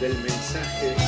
donde el mensaje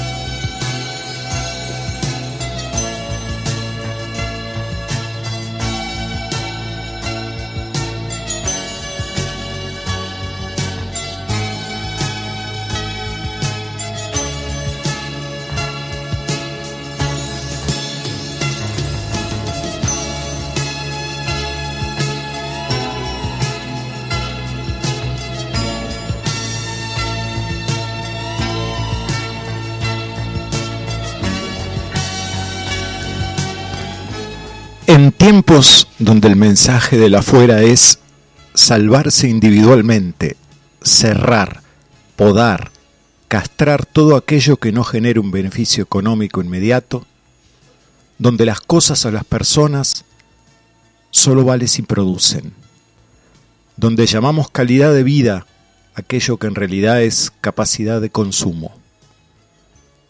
Tiempos donde el mensaje de la afuera es salvarse individualmente, cerrar, podar, castrar todo aquello que no genere un beneficio económico inmediato, donde las cosas o las personas solo valen si producen, donde llamamos calidad de vida aquello que en realidad es capacidad de consumo,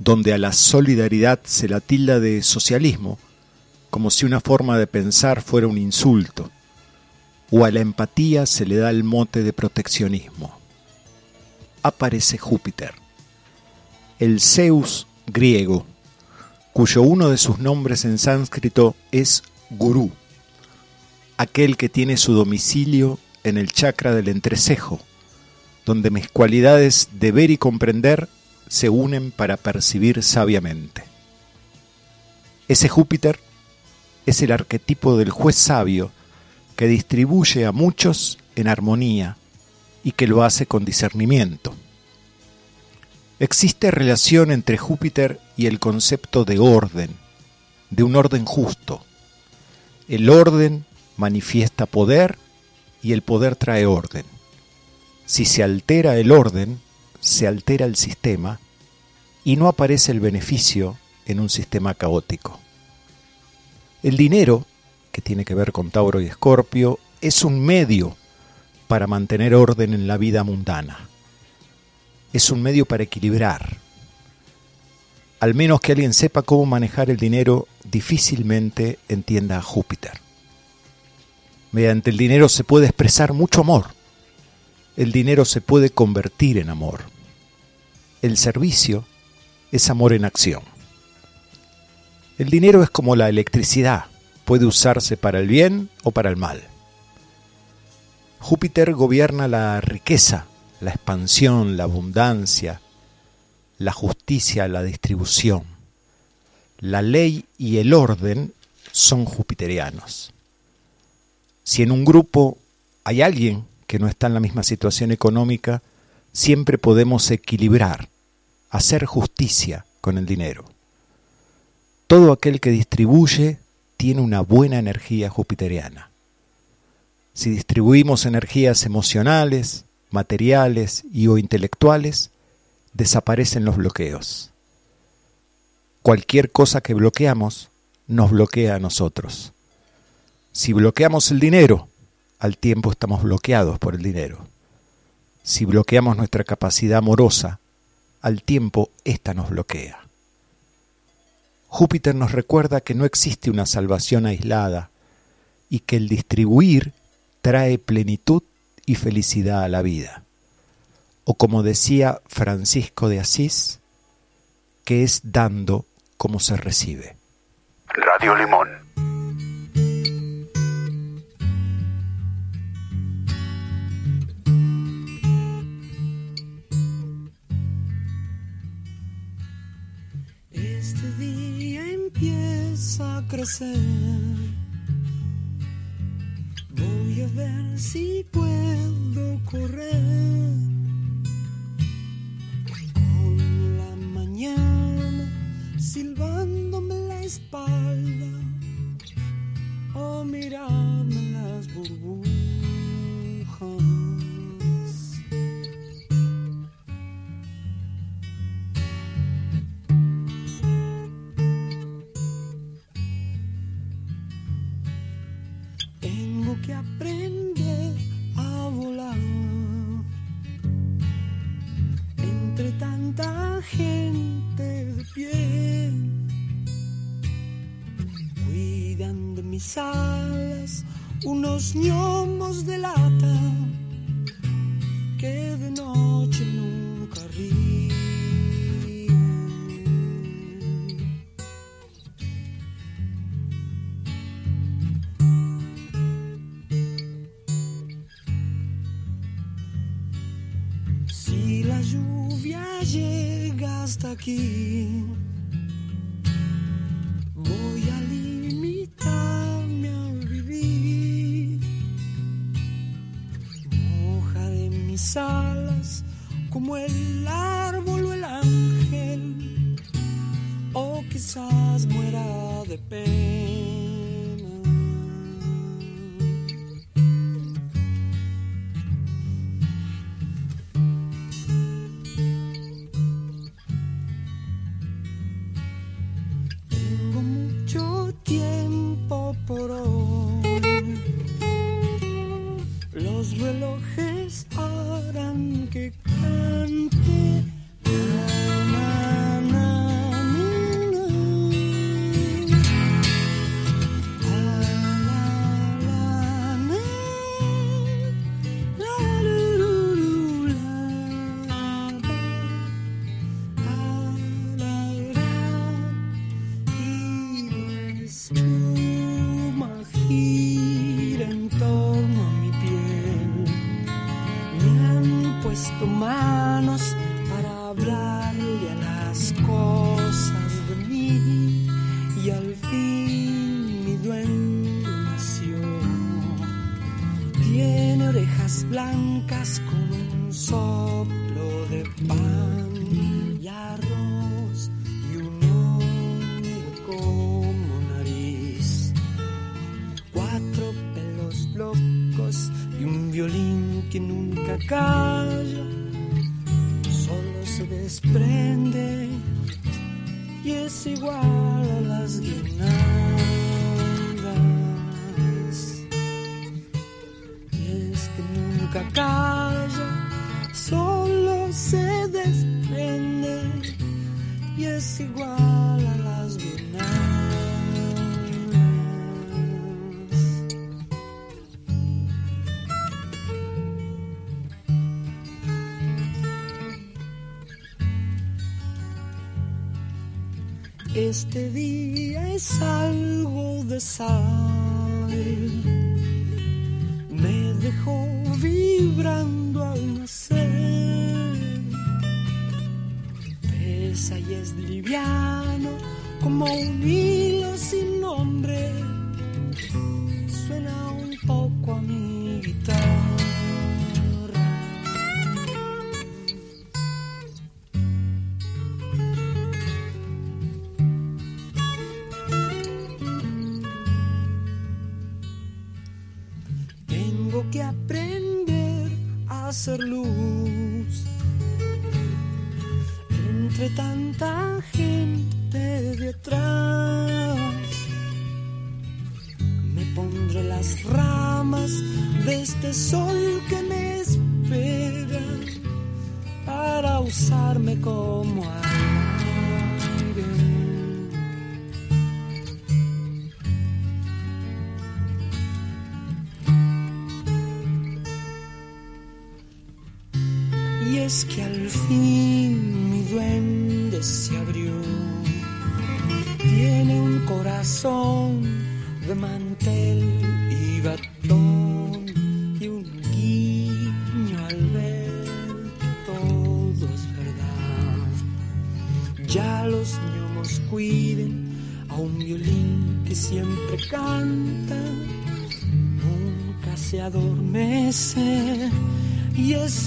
donde a la solidaridad se la tilda de socialismo, como si una forma de pensar fuera un insulto, o a la empatía se le da el mote de proteccionismo. Aparece Júpiter, el Zeus griego, cuyo uno de sus nombres en sánscrito es Gurú, aquel que tiene su domicilio en el chakra del entrecejo, donde mis cualidades de ver y comprender se unen para percibir sabiamente. Ese Júpiter es el arquetipo del juez sabio que distribuye a muchos en armonía y que lo hace con discernimiento. Existe relación entre Júpiter y el concepto de orden, de un orden justo. El orden manifiesta poder y el poder trae orden. Si se altera el orden, se altera el sistema y no aparece el beneficio en un sistema caótico. El dinero, que tiene que ver con Tauro y Escorpio, es un medio para mantener orden en la vida mundana. Es un medio para equilibrar. Al menos que alguien sepa cómo manejar el dinero, difícilmente entienda a Júpiter. Mediante el dinero se puede expresar mucho amor. El dinero se puede convertir en amor. El servicio es amor en acción. El dinero es como la electricidad, puede usarse para el bien o para el mal. Júpiter gobierna la riqueza, la expansión, la abundancia, la justicia, la distribución. La ley y el orden son jupiterianos. Si en un grupo hay alguien que no está en la misma situación económica, siempre podemos equilibrar, hacer justicia con el dinero. Todo aquel que distribuye tiene una buena energía jupiteriana. Si distribuimos energías emocionales, materiales y o intelectuales, desaparecen los bloqueos. Cualquier cosa que bloqueamos nos bloquea a nosotros. Si bloqueamos el dinero, al tiempo estamos bloqueados por el dinero. Si bloqueamos nuestra capacidad amorosa, al tiempo ésta nos bloquea. Júpiter nos recuerda que no existe una salvación aislada y que el distribuir trae plenitud y felicidad a la vida. O como decía Francisco de Asís, que es dando como se recibe. Radio Limón. Empieza a crecer. Voy a ver si puedo correr. Con la mañana silbándome la espalda o mirarme las burbujas. Aprender a volar entre tanta gente de pie. Cuidan de mis alas unos gnomos de lata que de noche nunca ríen. Aquí. Voy a limitarme a vivir. Moja de mis alas como el árbol o el ángel. O quizás muera de pena. Este día es algo de sal.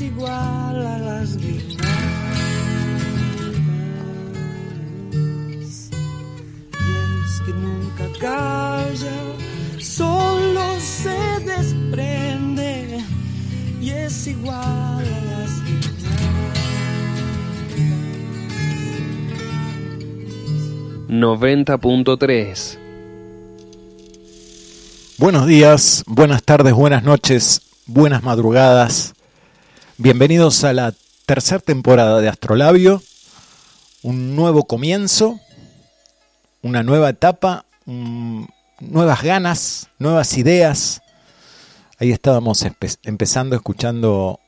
Es igual a las guirnaldas. Y es que nunca calla, solo se desprende y es igual a las guirnaldas. 90.3 Buenos días, buenas tardes, buenas noches, buenas madrugadas. Bienvenidos a la tercera temporada de Astrolabio. Un nuevo comienzo, una nueva etapa, nuevas ganas, nuevas ideas. Ahí estábamos empe- empezando escuchando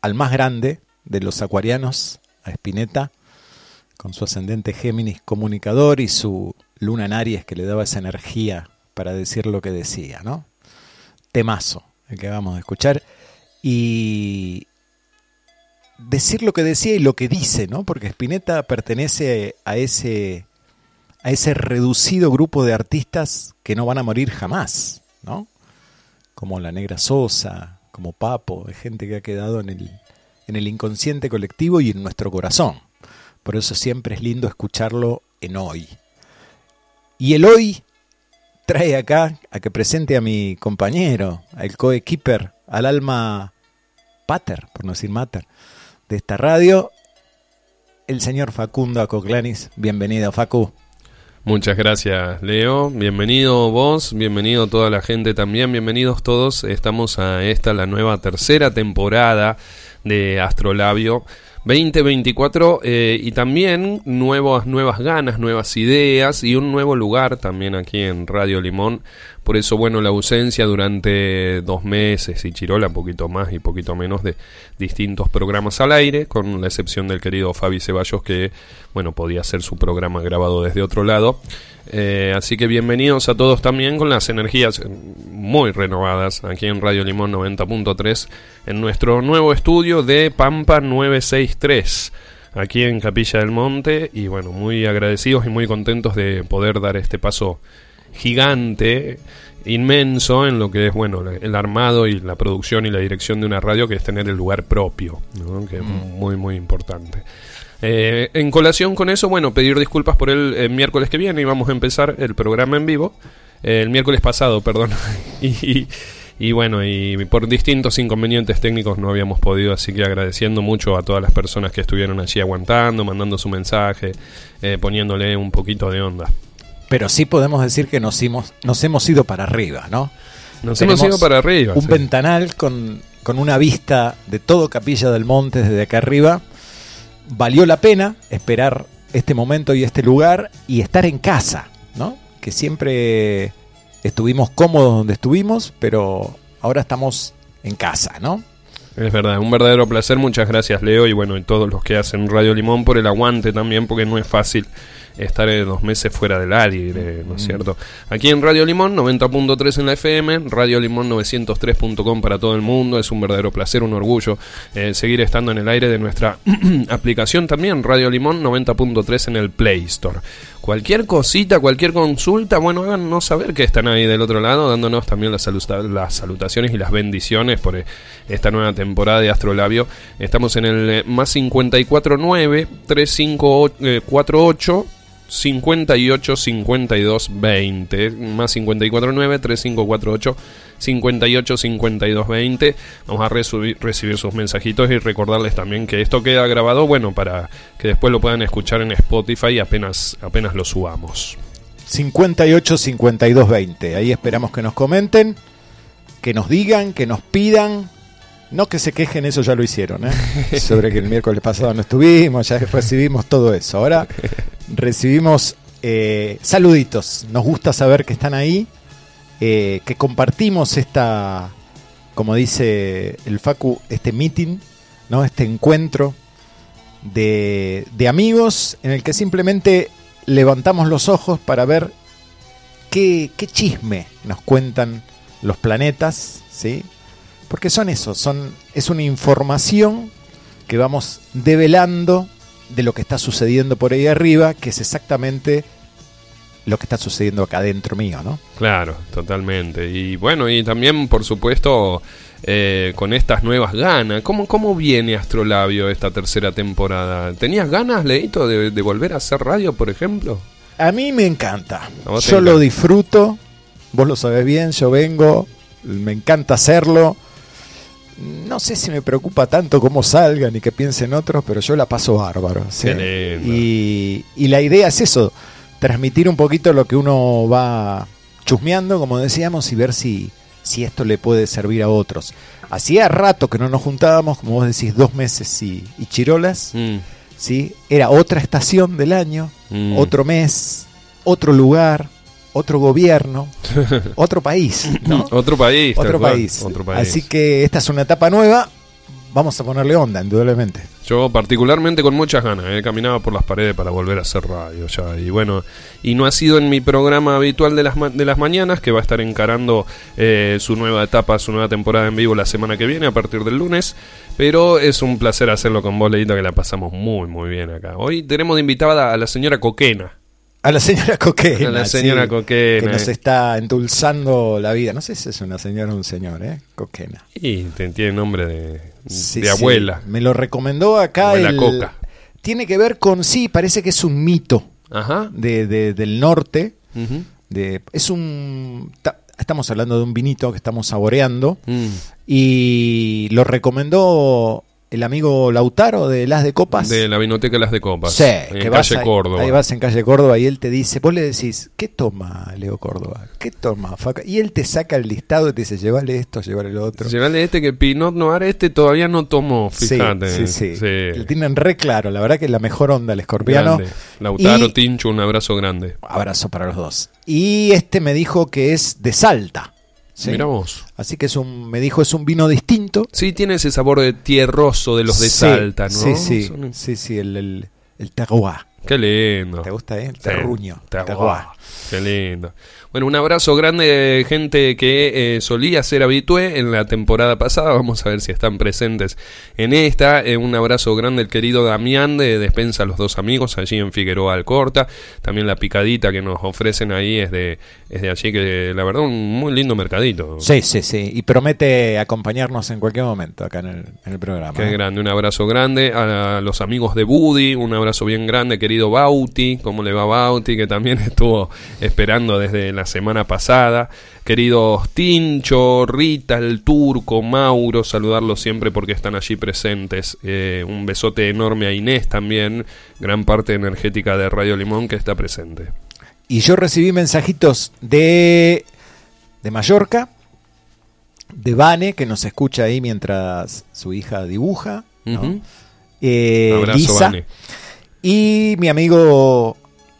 al más grande de los acuarianos, a Spinetta, con su ascendente Géminis comunicador y su luna en Aries que le daba esa energía para decir lo que decía, ¿no? Temazo, el que vamos a escuchar. Y decir lo que decía y lo que dice, ¿no? Porque Spinetta pertenece a ese, a ese reducido grupo de artistas que no van a morir jamás, ¿no? Como la Negra Sosa, como Papo, es gente que ha quedado en el, en el inconsciente colectivo y en nuestro corazón. Por eso siempre es lindo escucharlo en hoy. Y el hoy trae acá a que presente a mi compañero, al coequiper, al alma pater, por no decir mater, de esta radio, el señor Facundo Acoclanis. Bienvenido, Facu. Muchas gracias, Leo. Bienvenido vos, bienvenido toda la gente también, bienvenidos todos. Estamos a esta, la nueva tercera temporada de Astrolabio 2024 eh, y también nuevas, nuevas ganas, nuevas ideas y un nuevo lugar también aquí en Radio Limón. Por eso, bueno, la ausencia durante dos meses y Chirola, poquito más y poquito menos de distintos programas al aire, con la excepción del querido Fabi Ceballos que, bueno, podía hacer su programa grabado desde otro lado. Eh, así que bienvenidos a todos también con las energías muy renovadas aquí en Radio Limón 90.3 en nuestro nuevo estudio de Pampa 963 aquí en Capilla del Monte y bueno, muy agradecidos y muy contentos de poder dar este paso gigante, inmenso en lo que es bueno el armado y la producción y la dirección de una radio que es tener el lugar propio, que es mm. muy muy importante. Eh, en colación con eso, bueno, pedir disculpas por el, miércoles que viene y vamos a empezar el programa en vivo. el miércoles pasado, perdón. y, y, bueno, y por distintos inconvenientes técnicos no habíamos podido, así que agradeciendo mucho a todas las personas que estuvieron allí aguantando, mandando su mensaje, eh, poniéndole un poquito de onda. Pero sí podemos decir que nos hemos, nos hemos ido para arriba, ¿no? Nos hemos ido para arriba. Un ventanal con, con una vista de todo Capilla del Monte desde acá arriba valió la pena esperar este momento y este lugar y estar en casa, ¿no? Que siempre estuvimos cómodos donde estuvimos, pero ahora estamos en casa, ¿no? Es verdad, un verdadero placer. Muchas gracias, Leo, y bueno, y todos los que hacen Radio Limón por el aguante también, porque no es fácil estar dos meses fuera del aire, ¿no es mm. cierto? Aquí en Radio Limón, 90.3 en la FM, Radio Limón 903.com para todo el mundo. Es un verdadero placer, un orgullo eh, seguir estando en el aire de nuestra aplicación también, Radio Limón 90.3 en el Play Store. Cualquier cosita, cualquier consulta, bueno, háganos saber que están ahí del otro lado, dándonos también las, las salutaciones y las bendiciones por eh, esta nueva temporada de Astrolabio. Estamos en el eh, más 549 3548 58 52 20 más 549 3548 58 52 20 vamos a recibir sus mensajitos y recordarles también que esto queda grabado bueno para que después lo puedan escuchar en Spotify apenas apenas lo subamos 58 52 20 ahí esperamos que nos comenten que nos digan que nos pidan no que se quejen, eso ya lo hicieron, ¿eh? sobre que el miércoles pasado no estuvimos, ya recibimos todo eso. Ahora recibimos eh, saluditos, nos gusta saber que están ahí, eh, que compartimos esta, como dice el Facu, este meeting, ¿no? este encuentro de, de amigos en el que simplemente levantamos los ojos para ver qué, qué chisme nos cuentan los planetas, ¿sí? Porque son eso, son, es una información que vamos develando de lo que está sucediendo por ahí arriba, que es exactamente lo que está sucediendo acá dentro mío, ¿no? Claro, totalmente. Y bueno, y también, por supuesto, eh, con estas nuevas ganas. ¿Cómo, ¿Cómo viene Astrolabio esta tercera temporada? ¿Tenías ganas, Leito, de, de volver a hacer radio, por ejemplo? A mí me encanta. Yo lo disfruto, vos lo sabés bien, yo vengo, me encanta hacerlo no sé si me preocupa tanto cómo salgan y que piensen otros, pero yo la paso bárbaro. Y, la idea es eso, transmitir un poquito lo que uno va chusmeando, como decíamos, y ver si, si esto le puede servir a otros. Hacía rato que no nos juntábamos, como vos decís, dos meses y, chirolas. Mm. ¿sí? Era otra estación del año, mm. otro mes, otro lugar, otro gobierno, otro país, ¿no? otro país, otro país. Así que esta es una etapa nueva. vamos a ponerle onda, indudablemente. Yo particularmente con muchas ganas, he caminado por las paredes para volver a hacer radio ya. Y bueno, y no ha sido en mi programa habitual de las, ma- de las mañanas, que va a estar encarando eh, su nueva etapa, su nueva temporada en vivo la semana que viene, a partir del lunes. Pero es un placer hacerlo con vos, Leito, que la pasamos muy, muy bien acá. Hoy tenemos de invitada a la señora Coquena. A la señora Coquena. A la señora Coquena. Que nos está endulzando la vida. No sé si es una señora o un señor, ¿eh? Coquena. Y te- tiene nombre de, Sí, de sí. abuela. Me lo recomendó acá. El- Coca. Tiene que ver con, sí, parece que es un mito Ajá. de, de- del norte. De, es un. ta- estamos hablando de un vinito que estamos saboreando. Mm. Y lo recomendó el amigo Lautaro de Las de Copas. De la Vinoteca Las de Copas. Sí, en que vas calle Córdoba. Ahí vas en calle Córdoba y él te dice, vos le decís, ¿qué toma Leo Córdoba? ¿Qué toma Faca? Y él te saca el listado y te dice, llévale esto, llévale lo otro. Llevale este que Pinot Noir este todavía no tomó, Sí, fíjate. sí, sí, Lo tienen re claro, la verdad que es la mejor onda el escorpiano. Grande. Lautaro Y- Tincho, un abrazo grande. Abrazo para los dos. Y este me dijo que es de Salta. ¿Sí? Mira vos. Así que es un, me dijo es un vino distinto. Sí, tiene ese sabor de tierroso de los de Sí, Salta, ¿no? Sí, sí, Son- sí, sí, el, el, el terroir. Qué lindo. ¿Te gusta, eh? El Sí, terruño. terroir. terroir. Qué lindo. Bueno, un abrazo grande, gente que eh, solía ser habitué en la temporada pasada. Vamos a ver si están presentes en esta. Eh, un abrazo grande el querido Damián de Despensa a los dos amigos, allí en Figueroa Alcorta. También la picadita que nos ofrecen ahí es de, es de allí, que la verdad un muy lindo mercadito. Sí, sí, sí. Y promete acompañarnos en cualquier momento acá en el, en el programa. Qué ¿eh? grande, un abrazo grande a los amigos de Buddy, un abrazo bien grande, querido Bauti, ¿cómo le va Bauti? Que también estuvo esperando desde la semana pasada. Queridos Tincho, Rita, el Turco, Mauro, saludarlos siempre porque están allí presentes. Eh, un besote enorme a Inés también, gran parte energética de Radio Limón que está presente. Y yo recibí mensajitos de, de Mallorca, de Vane, que nos escucha ahí mientras su hija dibuja. Eh, Abrazo, Lisa. Vane. Y mi amigo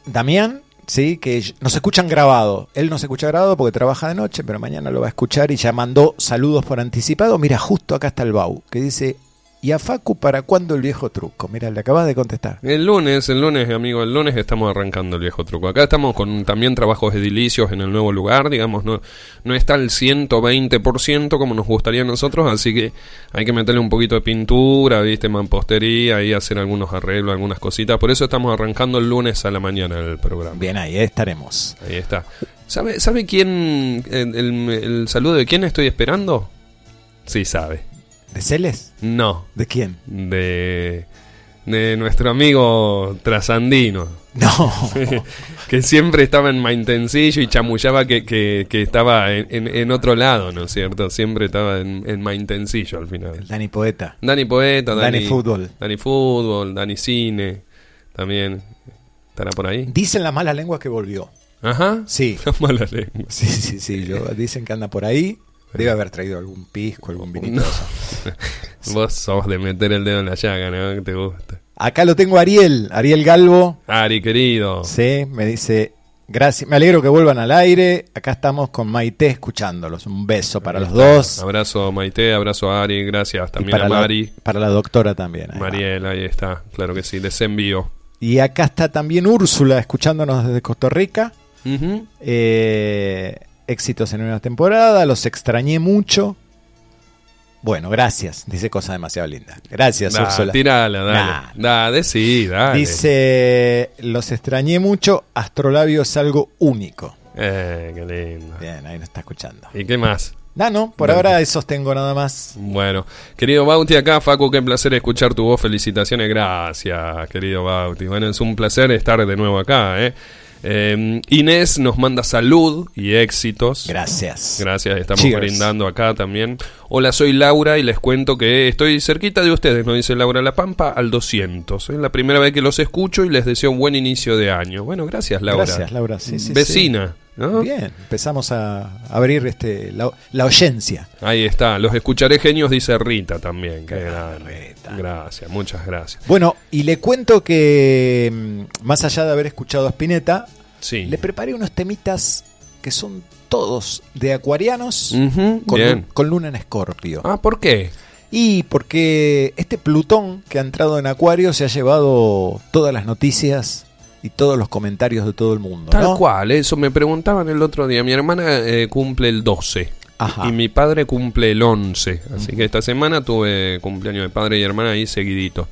Damián, sí, que nos escuchan grabado. Él nos escucha grabado porque trabaja de noche, pero mañana lo va a escuchar y ya mandó saludos por anticipado. Mira, justo acá está el Bau, que dice, ¿y a Facu para cuándo el viejo truco? Mira, le acabas de contestar. El lunes, el lunes, amigo, el lunes estamos arrancando el viejo truco. Acá estamos con también trabajos edilicios en el nuevo lugar, digamos, no, no está al 120% como nos gustaría a nosotros, así que hay que meterle un poquito de pintura, viste, mampostería y hacer algunos arreglos, algunas cositas. Por eso estamos arrancando el lunes a la mañana el programa. Bien, ahí estaremos. Ahí está. ¿Sabe, ¿sabe quién, el, el- el saludo de quién estoy esperando? Sí, sabe. ¿De Celes? No, ¿De quién? de, de nuestro amigo trasandino. No. que siempre estaba en Maintencillo y chamullaba que, que, que estaba en, en- en otro lado, ¿no es cierto? Siempre estaba en, en Maintencillo al final. Dani Poeta. Dani Poeta, Dani, Dani Fútbol. Dani Fútbol, Dani Cine, también. ¿Estará por ahí? Dicen las malas lenguas que volvió. Ajá. Sí. La mala lengua. Sí, sí, sí. Yo, dicen que anda por ahí. Debe haber traído algún pisco, algún vinito. No. Vos sos de meter el dedo en la llaga, ¿no? Que te gusta. Acá lo tengo Ariel, Ariel Galvo. Ari, querido. Sí, me dice, gracias, me alegro que vuelvan al aire. Acá estamos con Maite escuchándolos. Un beso para los dos. Abrazo Maite, abrazo a Ari, gracias Y también para a la- Mari. para la doctora también. ahí va. Mariel, ahí está, claro que sí, les envío. Y acá está también Úrsula escuchándonos desde Costa Rica. Ujú. Eh, éxitos en una temporada, los extrañé mucho. Bueno, gracias. Dice cosa demasiado linda. Gracias, Da, Úrsula. tirala, dale. Nah. Sí, dale. Dice, los extrañé mucho, Astrolabio es algo único. Eh, qué lindo. Bien, ahí nos está escuchando. ¿Y qué más? No, no, por ahora esos tengo nada más. Bueno, querido Bauti, acá, Facu, qué placer escuchar tu voz. Felicitaciones, gracias, querido Bauti. Bueno, es un placer estar de nuevo acá, ¿eh? Eh, Inés nos manda salud y éxitos. Gracias. Gracias, estamos Cheers. brindando acá también. Hola, soy Laura y les cuento que estoy cerquita de ustedes, nos dice Laura La Pampa, al 200. Es la primera vez que los escucho y les deseo un buen inicio de año. Bueno, gracias, Laura. Gracias, Laura. Sí, sí, Vecina, ¿no? Bien, empezamos a abrir este la, la oyencia. Ahí está, los escucharé genios, dice Rita también. Qué. Rita. Gracias, muchas gracias. Bueno, y le cuento que mm, más allá de haber escuchado a Spinetta, Sí. le preparé unos temitas que son todos de acuarianos con, bien. con luna en escorpio. Ah, ¿por qué? Y porque este Plutón que ha entrado en Acuario se ha llevado todas las noticias y todos los comentarios de todo el mundo. Tal ¿no? cual, eso me preguntaban el otro día. Mi hermana eh, cumple el 12 Ajá. y mi padre cumple el 11. Así que esta semana tuve cumpleaños de padre y hermana ahí seguidito.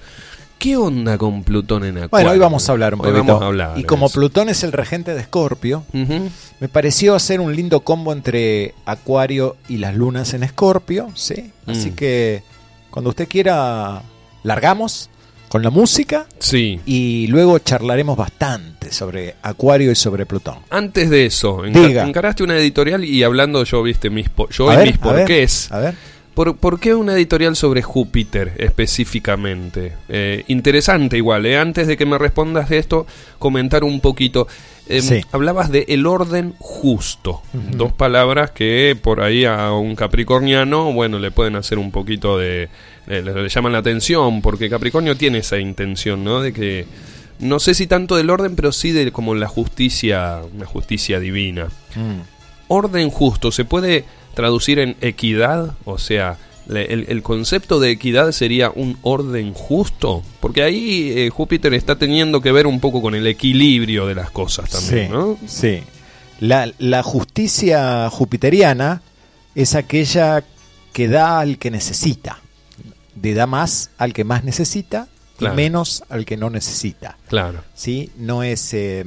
¿Qué onda con Plutón en Acuario? Bueno, hoy vamos a hablar un Hoy poquito. vamos a hablar y como. Plutón es el regente de Escorpio, me pareció hacer un lindo combo entre Acuario y las lunas en Escorpio, ¿sí? Así Mm. que cuando usted quiera, largamos con la música Sí. y luego charlaremos bastante sobre Acuario y sobre Plutón. Antes de eso, Diga. encaraste una editorial y hablando yo, viste, mis po- yo A y ver, mis a ver, porqués. A ver. ¿Por, por qué una editorial sobre Júpiter específicamente? Eh, interesante igual, ¿eh? antes de que me respondas de esto, comentar un poquito. Em, Sí. Hablabas de el orden justo, dos palabras que por ahí a un capricorniano, bueno, le pueden hacer un poquito de... le, le- le llaman la atención, porque Capricornio tiene esa intención, ¿no? De que... No sé si tanto del orden, pero sí de como la justicia, la justicia divina Mm. orden justo se puede traducir en equidad, o sea, le- el, el concepto de equidad sería un orden justo, porque ahí eh, Júpiter está teniendo que ver un poco con el equilibrio de las cosas también, sí, ¿no? sí. La, la justicia jupiteriana es aquella que da al que necesita. De da más al que más necesita Claro. y menos al que no necesita. Claro, ¿sí? No es eh,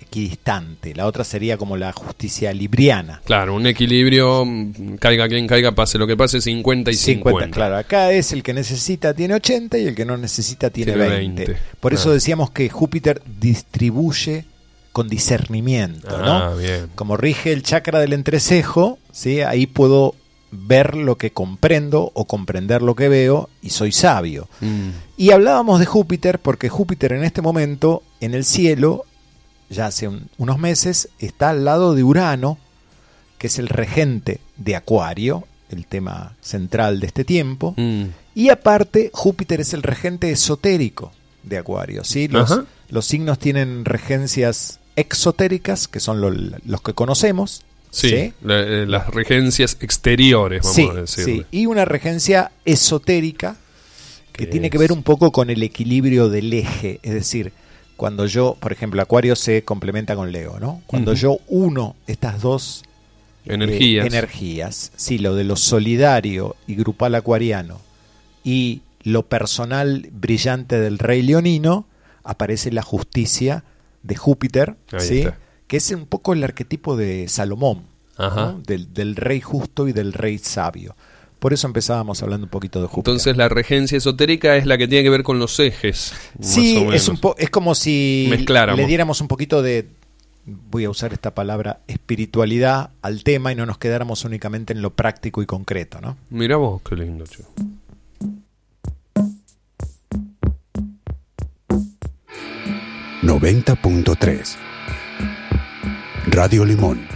equidistante. La otra sería como la justicia libriana. claro, un equilibrio, mm, caiga quien caiga, pase lo que pase, 50 y 50. claro. Acá es el que necesita tiene 80 y el que no necesita tiene, Tiene 20. 20, Por eso decíamos que Júpiter distribuye con discernimiento, Ah, ¿no? bien. Como rige el chakra del entrecejo, ¿sí? ahí puedo ver lo que comprendo o comprender lo que veo y soy sabio. Mm, Y hablábamos de Júpiter porque Júpiter en este momento en el cielo, ya hace un- unos meses, está al lado de Urano, que es el regente de Acuario, el tema central de este tiempo. mm. Y aparte, Júpiter es el regente esotérico de Acuario. ¿sí? Los, Ajá. los signos tienen regencias exotéricas, que son lo- los que conocemos. Sí, la- eh, las regencias exteriores, vamos Sí, a decirle. sí. Y una regencia esotérica que ¿Qué tiene que ver un poco con el equilibrio del eje. Es decir, cuando yo, por ejemplo, Acuario se complementa con Leo, ¿no? Cuando yo uno estas dos eh, Energías. energías, sí, lo de lo solidario y grupal acuariano y lo personal brillante del rey leonino, aparece la justicia de Júpiter, Ahí ¿sí? está. Que es un poco el arquetipo de Salomón, Ajá. ¿no? del, del rey justo y del rey sabio. Por eso empezábamos hablando un poquito de Júpiter. Entonces la regencia esotérica es la que tiene que ver con los ejes. sí, es, menos. un po- es como si Mezcláramos. le diéramos un poquito de, voy a usar esta palabra, espiritualidad al tema y no nos quedáramos únicamente en lo práctico y concreto, ¿no? Mira vos, qué lindo, che. .3 Radio Limón.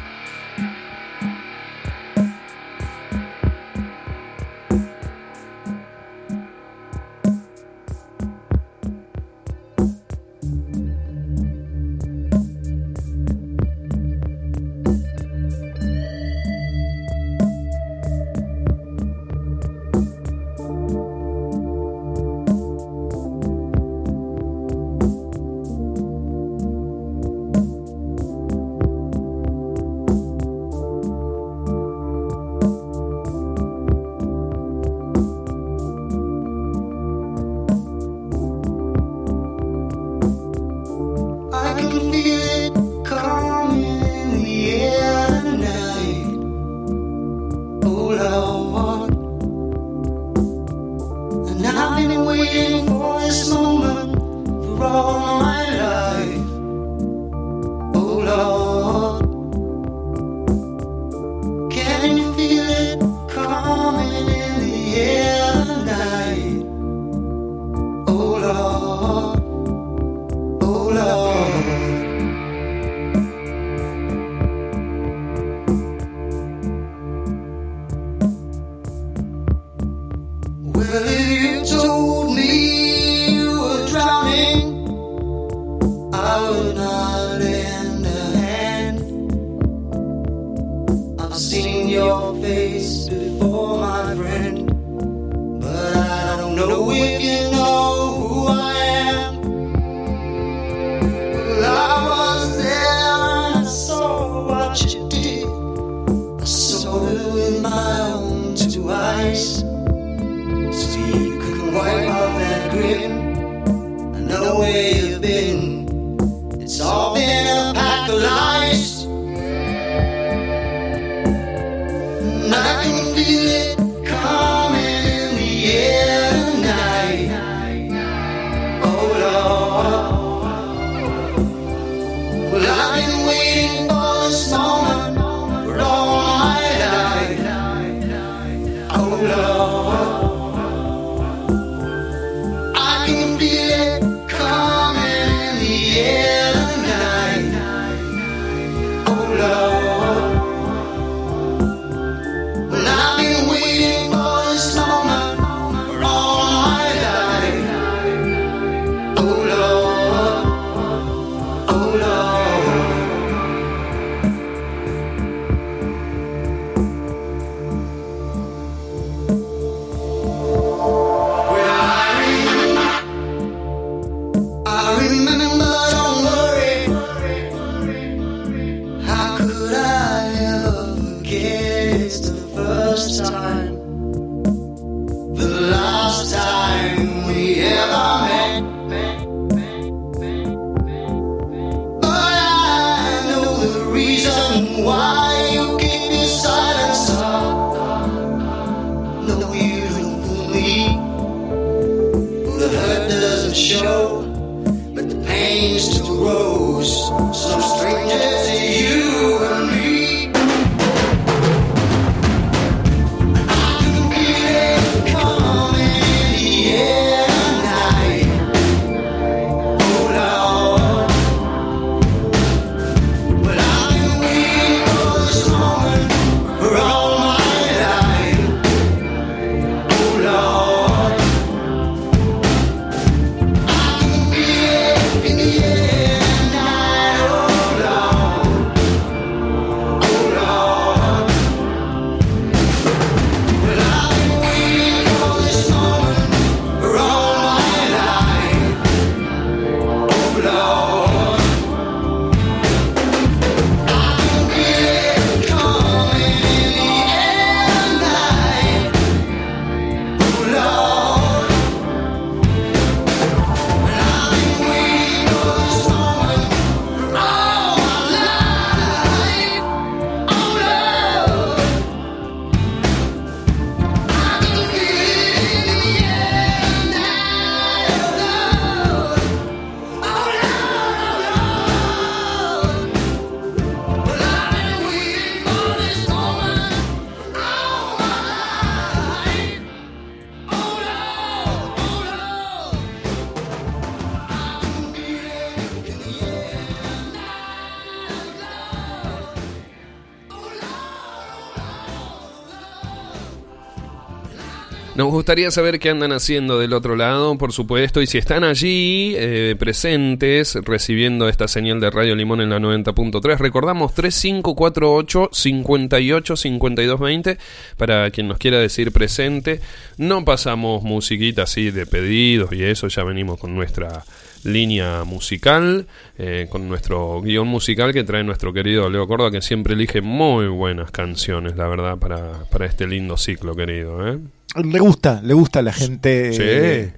Nos gustaría saber qué andan haciendo del otro lado, por supuesto, y si están allí eh, presentes recibiendo esta señal de Radio Limón en la 90.3. Recordamos 3548 58 52 20 para quien nos quiera decir presente. No pasamos musiquita así de pedidos y eso, ya venimos con nuestra línea musical, eh, con nuestro guion musical que trae nuestro querido Leo Córdoba, que siempre elige muy buenas canciones, la verdad, para, para este lindo ciclo, querido. ¿eh? Le gusta, le gusta a la gente. Sí. eh,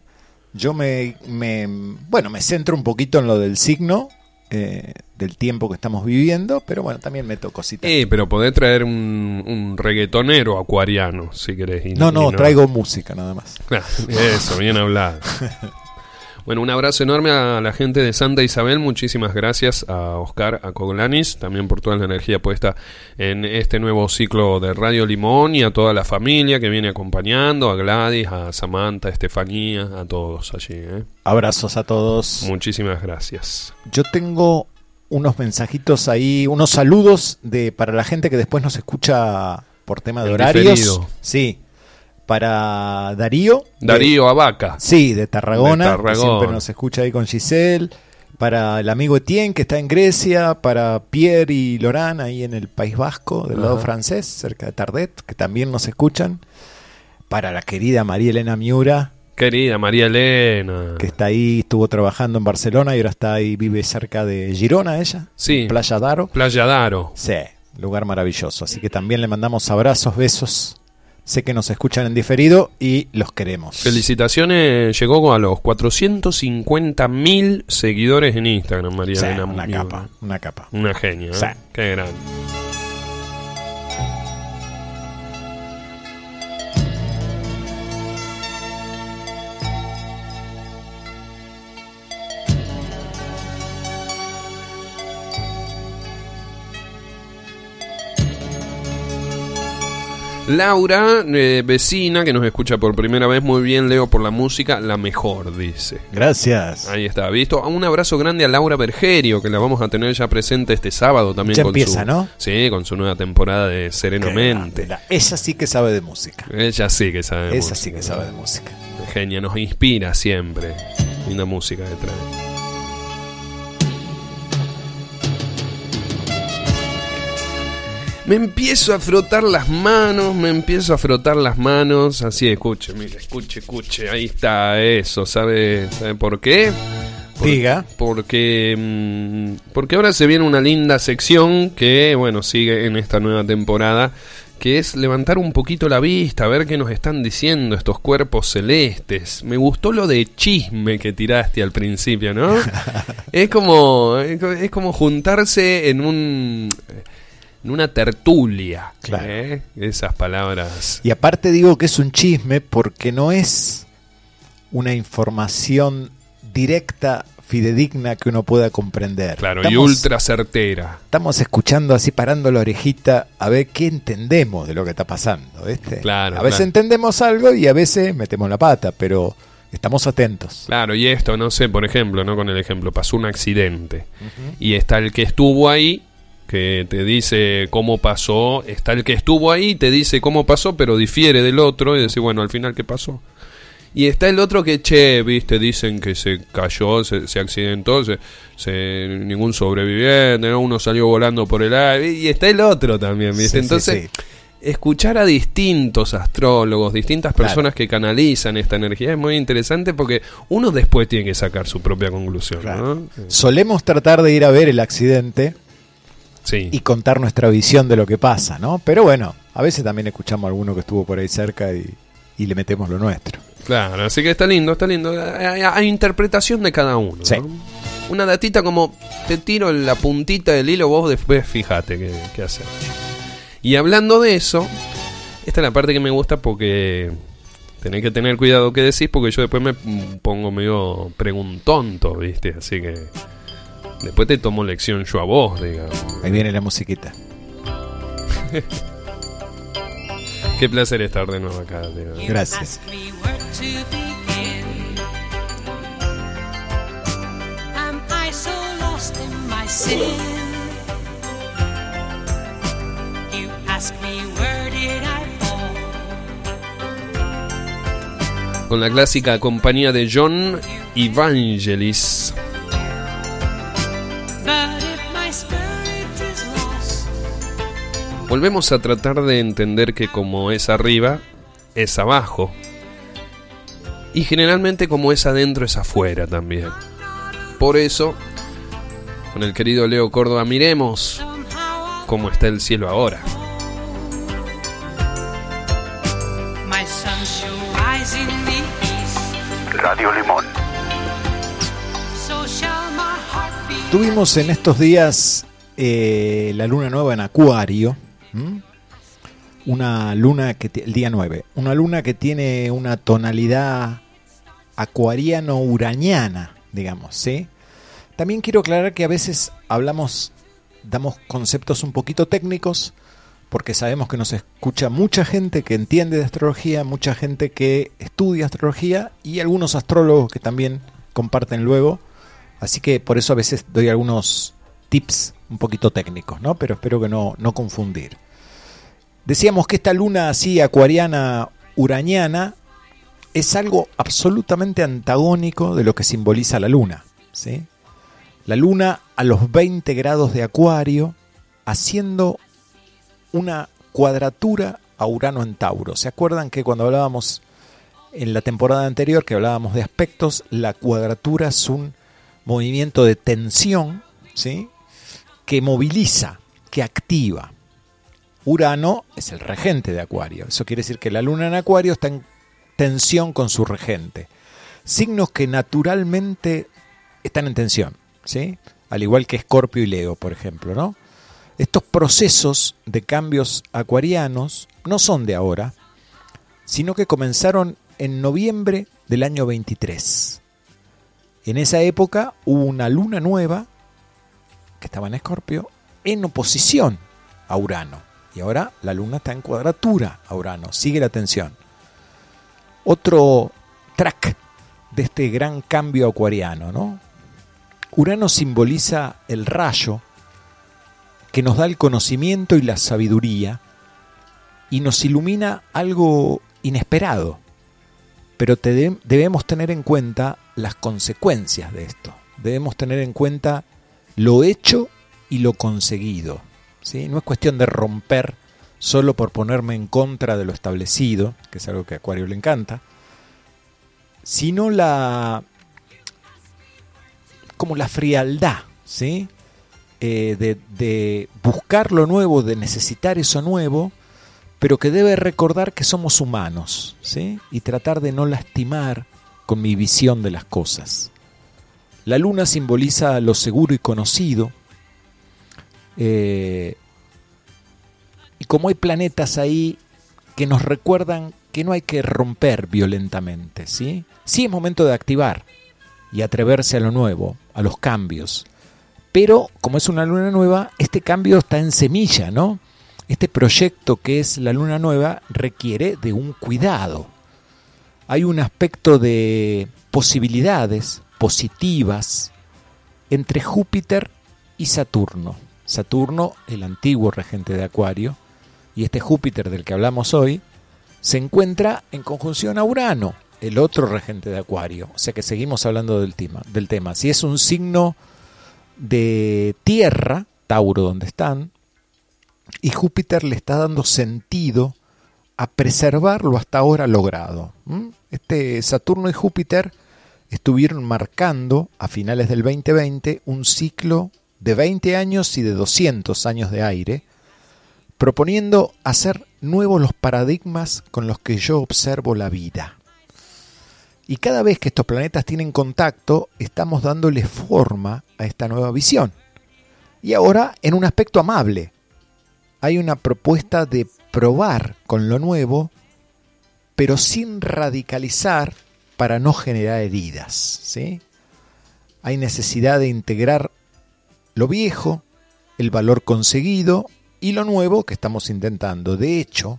Yo me, me- bueno, me centro un poquito en lo del signo, eh, del tiempo que estamos viviendo, pero bueno, también meto cositas. Eh, pero podés traer un, un reggaetonero acuariano, si querés. y- no, y no, traigo música nada más. Ah, Eso, bien hablado. Bueno, un abrazo enorme a la gente de Santa Isabel. Muchísimas gracias a Oscar Acoglanis, también por toda la energía puesta en este nuevo ciclo de Radio Limón y a toda la familia que viene acompañando, a Gladys, a Samantha, a Estefanía, a todos allí. ¿eh? Abrazos a todos. Muchísimas gracias. Yo tengo unos mensajitos ahí, unos saludos de para la gente que después nos escucha por tema de horarios. diferido. Sí. Para Darío. de- Darío Abaca. Sí, de Tarragona, De que Tarragona. siempre nos escucha ahí con Giselle. Para el amigo Etienne, que está en Grecia. Para Pierre y Lorán, ahí en el País Vasco, del lado francés, cerca de Tardet, que también nos escuchan. Para la querida María Elena Miura, Querida María Elena. que está ahí, estuvo trabajando en Barcelona y ahora está ahí, vive cerca de Girona ella, Sí. Playa Daro. Playa Daro. Sí, lugar maravilloso. Así que también le mandamos abrazos, besos. Sé que nos escuchan en diferido y los queremos. Felicitaciones, llegó a los 450 mil seguidores en Instagram, María Sí, Elena. una Muñoz. capa, una capa. Una genia, ¿eh? Qué grande. Laura, eh, vecina que nos escucha por primera vez, muy bien, Leo, por la música, la mejor, dice. Gracias. Ahí está, visto. Un abrazo grande a Laura Bergerio, que la vamos a tener ya presente este sábado también. Ya con empieza, su, ¿no? Sí, con su nueva temporada de Serenamente. grande, Ella sí que sabe de música. Ella sí que sabe. de Esa música. sí que sabe de música. Genia, nos inspira siempre. Linda música detrás. Me empiezo a frotar las manos, me empiezo a frotar las manos. Así, escuche, mire, escuche, escuche. Ahí está, eso. ¿Sabe, ¿sabe por qué? Por- Diga. Porque, mm, porque ahora se viene una linda sección que, bueno, sigue en esta nueva temporada, que es levantar un poquito la vista, ver qué nos están diciendo estos cuerpos celestes. Me gustó lo de chisme que tiraste al principio, ¿no? es como, es co- es como juntarse en un... En una tertulia. Claro. ¿eh? Esas palabras. Y aparte digo que es un chisme porque no es una información directa, fidedigna que uno pueda comprender. Claro, y ultra certera. Estamos escuchando así, parando la orejita, a ver qué entendemos de lo que está pasando. ¿viste? Claro, a veces claro. entendemos algo y a veces metemos la pata, pero estamos atentos. Claro, y esto, no sé, por ejemplo, ¿no? Con el ejemplo, pasó un accidente. Y está el que estuvo ahí, que te dice cómo pasó. Está el que estuvo ahí, te dice cómo pasó, pero difiere del otro. Y dice, bueno, al final, ¿qué pasó? Y está el otro que, che, viste, dicen que se cayó, se, se accidentó, se, se- ningún sobreviviente, ¿no? uno salió volando por el aire. Y está el otro también, viste. Sí, Entonces, sí. escuchar a distintos astrólogos, distintas Claro. personas que canalizan esta energía es muy interesante porque uno después tiene que sacar su propia conclusión. Claro. ¿no? Solemos tratar de ir a ver el accidente Sí. y contar nuestra visión de lo que pasa, ¿no? Pero bueno, a veces también escuchamos a alguno que estuvo por ahí cerca y, y le metemos lo nuestro. Claro, así que está lindo, está lindo. Hay, hay interpretación de cada uno. Sí. ¿no? Una datita como te tiro la puntita del hilo, vos después fíjate qué, qué hacer. Y hablando de eso, esta es la parte que me gusta porque tenés que tener cuidado que decís porque yo después me pongo medio preguntonto, ¿viste? Así que después te tomo lección yo a vos, digamos. Ahí viene la musiquita. Qué placer estar de nuevo acá. Leo. Gracias. Con la clásica compañía de John Evangelis. Volvemos a tratar de entender que como es arriba, es abajo. Y generalmente como es adentro, es afuera también. Por eso, con el querido Leo Córdoba, miremos cómo está el cielo ahora. Radio Limón. Tuvimos en estos días eh, la luna nueva en Acuario. Una luna que el día 9, una luna que tiene una tonalidad acuariano-urañana, digamos, ¿sí? También quiero aclarar que a veces hablamos, damos conceptos un poquito técnicos, porque sabemos que nos escucha mucha gente que entiende de astrología, mucha gente que estudia astrología y algunos astrólogos que también comparten luego. Así que por eso a veces doy algunos tips un poquito técnicos, ¿no? Pero espero que no, no confundir. Decíamos que esta luna así acuariana urañana es algo absolutamente antagónico de lo que simboliza la luna, ¿sí? La luna a los 20 grados de acuario haciendo una cuadratura a Urano en Tauro. ¿Se acuerdan que cuando hablábamos en la temporada anterior que hablábamos de aspectos, la cuadratura es un movimiento de tensión, ¿sí? Que moviliza, que activa. Urano es el regente de Acuario. Eso quiere decir que la luna en Acuario está en tensión con su regente. Signos que naturalmente están en tensión, ¿sí? Al igual que Escorpio y Leo, por ejemplo, ¿no? Estos procesos de cambios acuarianos no son de ahora, sino que comenzaron en noviembre del año 23. En esa época hubo una luna nueva que estaba en Escorpio en oposición a Urano. Y ahora la luna está en cuadratura a Urano. Sigue la tensión. Otro track de este gran cambio acuariano, ¿no? Urano simboliza el rayo que nos da el conocimiento y la sabiduría y nos ilumina algo inesperado. Pero debemos tener en cuenta las consecuencias de esto. Debemos tener en cuenta lo hecho y lo conseguido. ¿sí? No es cuestión de romper solo por ponerme en contra de lo establecido, que es algo que a Acuario le encanta, sino la como la frialdad, ¿sí? Eh, de buscar lo nuevo, de necesitar eso nuevo, pero que debe recordar que somos humanos, ¿sí? Y tratar de no lastimar con mi visión de las cosas. La luna simboliza lo seguro y conocido. eh, y como hay planetas ahí que nos recuerdan que no hay que romper violentamente, ¿sí? Sí es momento de activar y atreverse a lo nuevo, a los cambios. Pero como es una luna nueva, este cambio está en semilla, ¿no? Este proyecto que es la luna nueva requiere de un cuidado. Hay un aspecto de posibilidades positivas entre Júpiter y Saturno. Saturno, el antiguo regente de Acuario, y este Júpiter del que hablamos hoy, se encuentra en conjunción a Urano, el otro regente de Acuario. O sea que seguimos hablando del tema. Del tema. Si es un signo de tierra, Tauro donde están, y Júpiter le está dando sentido a preservar lo hasta ahora logrado. Este Saturno y Júpiter estuvieron marcando a finales del 2020 un ciclo de 20 años y de 200 años de aire, proponiendo hacer nuevos los paradigmas con los que yo observo la vida. Y cada vez que estos planetas tienen contacto, estamos dándole forma a esta nueva visión. Y ahora en un aspecto amable. Hay una propuesta de probar con lo nuevo, pero sin radicalizar para no generar heridas. ¿sí? Hay necesidad de integrar lo viejo, el valor conseguido y lo nuevo que estamos intentando. De hecho,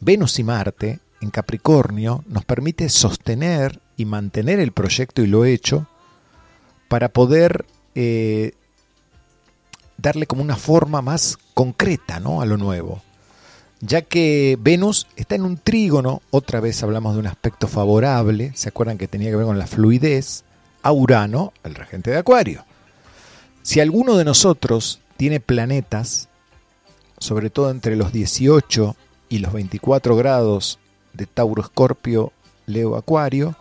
Venus y Marte en Capricornio nos permite sostener y mantener el proyecto y lo hecho para poder eh, darle como una forma más concreta ¿no? a lo nuevo. Ya que Venus está en un trígono, otra vez hablamos de un aspecto favorable, se acuerdan que tenía que ver con la fluidez, a Urano, el regente de Acuario. Si alguno de nosotros tiene planetas, sobre todo entre los 18 y los 24 grados de Tauro Escorpio, Leo Acuario,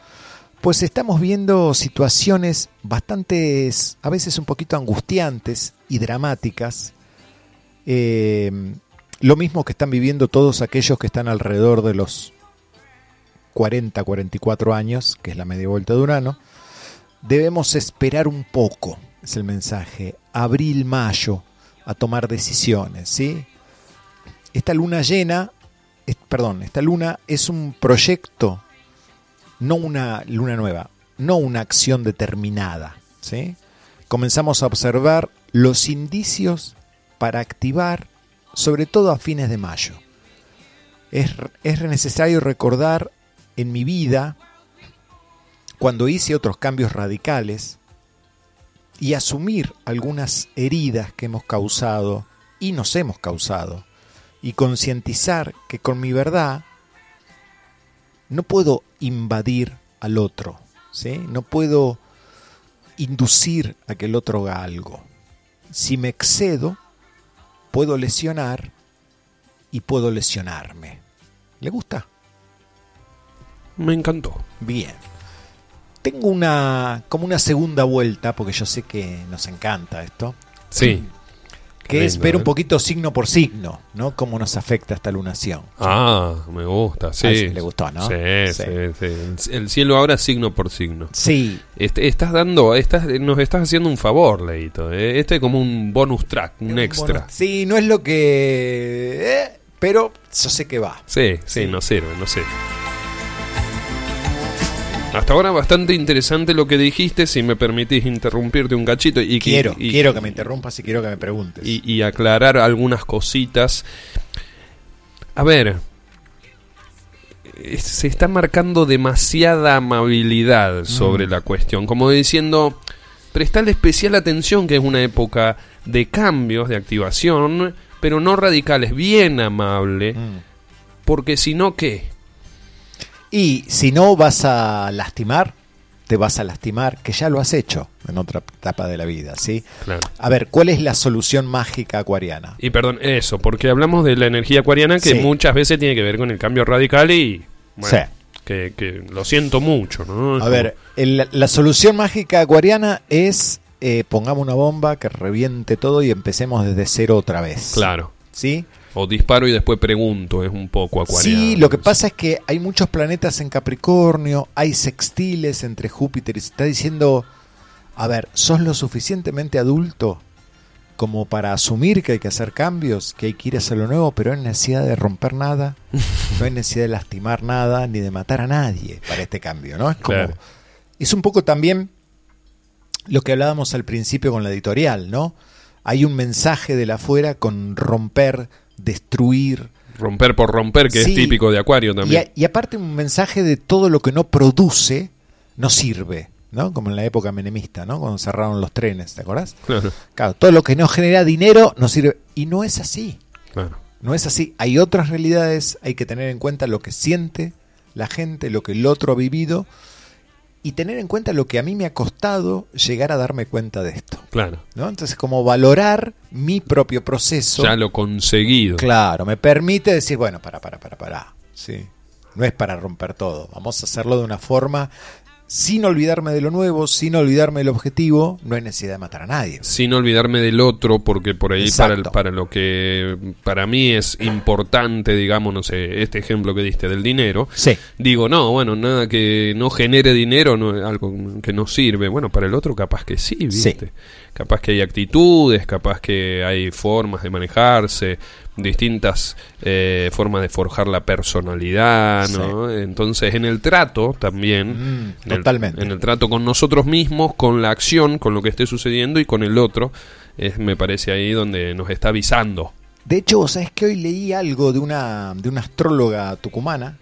pues estamos viendo situaciones bastante, a veces un poquito angustiantes y dramáticas. Eh, lo mismo que están viviendo todos aquellos que están alrededor de los 40, 44 años, que es la media vuelta de Urano. Debemos esperar un poco, es el mensaje, abril, mayo, a tomar decisiones, ¿sí? Esta luna llena, perdón, esta luna es un proyecto, no una luna nueva, no una acción determinada, ¿sí? Comenzamos a observar los indicios para activar, sobre todo a fines de mayo. Es, es necesario recordar en mi vida, cuando hice otros cambios radicales, y asumir algunas heridas que hemos causado y nos hemos causado, y concientizar que con mi verdad no puedo invadir al otro, ¿sí? no puedo inducir a que el otro haga algo. Si me excedo, puedo lesionar y puedo lesionarme. ¿Le gusta? Me encantó. Bien. Tengo una como una segunda vuelta, porque yo sé que nos encanta esto, Sí. Que es lindo, ver ¿eh? un poquito signo por signo, ¿no? Cómo nos afecta esta lunación. Ah, me gusta, sí. Le gustó, ¿no? Sí, Sí. sí, sí. El cielo ahora signo por signo. Sí, Este- estás dando, estás, nos estás haciendo un favor, Leito. ¿eh? Este es como un bonus track, un extra. Sí, no es lo que... eh, pero yo sé que va. Sí, sí, Sí. nos sirve, nos sirve. Hasta ahora bastante interesante lo que dijiste, si me permitís interrumpirte un cachito. Y Quiero, y- quiero que me interrumpas y quiero que me preguntes. y, y aclarar algunas cositas. A ver, eh, se está marcando demasiada amabilidad sobre Mm. la cuestión, como diciendo, prestale especial atención que es una época de cambios, de activación, pero no radicales, bien amable, Mm. porque si no, ¿qué? Y si no vas a lastimar, te vas a lastimar, que ya lo has hecho en otra etapa de la vida, ¿sí? Claro. A ver, ¿cuál es la solución mágica acuariana? Y perdón, eso, porque hablamos de la energía acuariana que Sí. muchas veces tiene que ver con el cambio radical y... Bueno, Sí. que, que lo siento mucho, ¿no? Es A ver, el- la solución mágica acuariana es eh, pongamos una bomba que reviente todo y empecemos desde cero otra vez. Claro. ¿Sí? O disparo y después pregunto, es un poco acuariano. Sí, lo que pasa es que hay muchos planetas en Capricornio, hay sextiles entre Júpiter y se está diciendo, a ver, ¿sos lo suficientemente adulto como para asumir que hay que hacer cambios, que hay que ir a hacer lo nuevo, pero no hay necesidad de romper nada, no hay necesidad de lastimar nada, ni de matar a nadie para este cambio, ¿no? Es como... Claro. Es un poco también lo que hablábamos al principio con la editorial, ¿no? Hay un mensaje de la afuera con romper, destruir, Romper por romper, que Sí. es típico de acuario y, también. a- y aparte un mensaje de todo lo que no produce no sirve, ¿no? Como en la época menemista, ¿no? Cuando cerraron los trenes, ¿te acordás? Claro, Claro, todo lo que no genera dinero no sirve. Y no es así, claro. no es así. Hay otras realidades, hay que tener en cuenta lo que siente la gente, lo que el otro ha vivido y tener en cuenta lo que a mí me ha costado llegar a darme cuenta de esto, Claro. ¿no? Entonces, como valorar mi propio proceso. Ya lo conseguido. Claro, me permite decir, bueno, para, para, para, para. Sí. No es para romper todo. Vamos a hacerlo de una forma sin olvidarme de lo nuevo, sin olvidarme del objetivo. No hay necesidad de matar a nadie. Sin olvidarme del otro, porque por ahí para, para lo que para mí es importante, digamos, no sé, este ejemplo que diste del dinero, Sí. digo, no, bueno, nada que no genere dinero, no, algo que no sirve. Bueno, para el otro capaz que sí, ¿viste? Capaz que hay actitudes, capaz que hay formas de manejarse, distintas eh, formas de forjar la personalidad, ¿no? Entonces, en el trato también, Mm, en el- totalmente. en el trato con nosotros mismos, con la acción, con lo que esté sucediendo y con el otro, es, me parece ahí donde nos está avisando. De hecho, vos sabés que hoy leí algo de una, de una astróloga tucumana.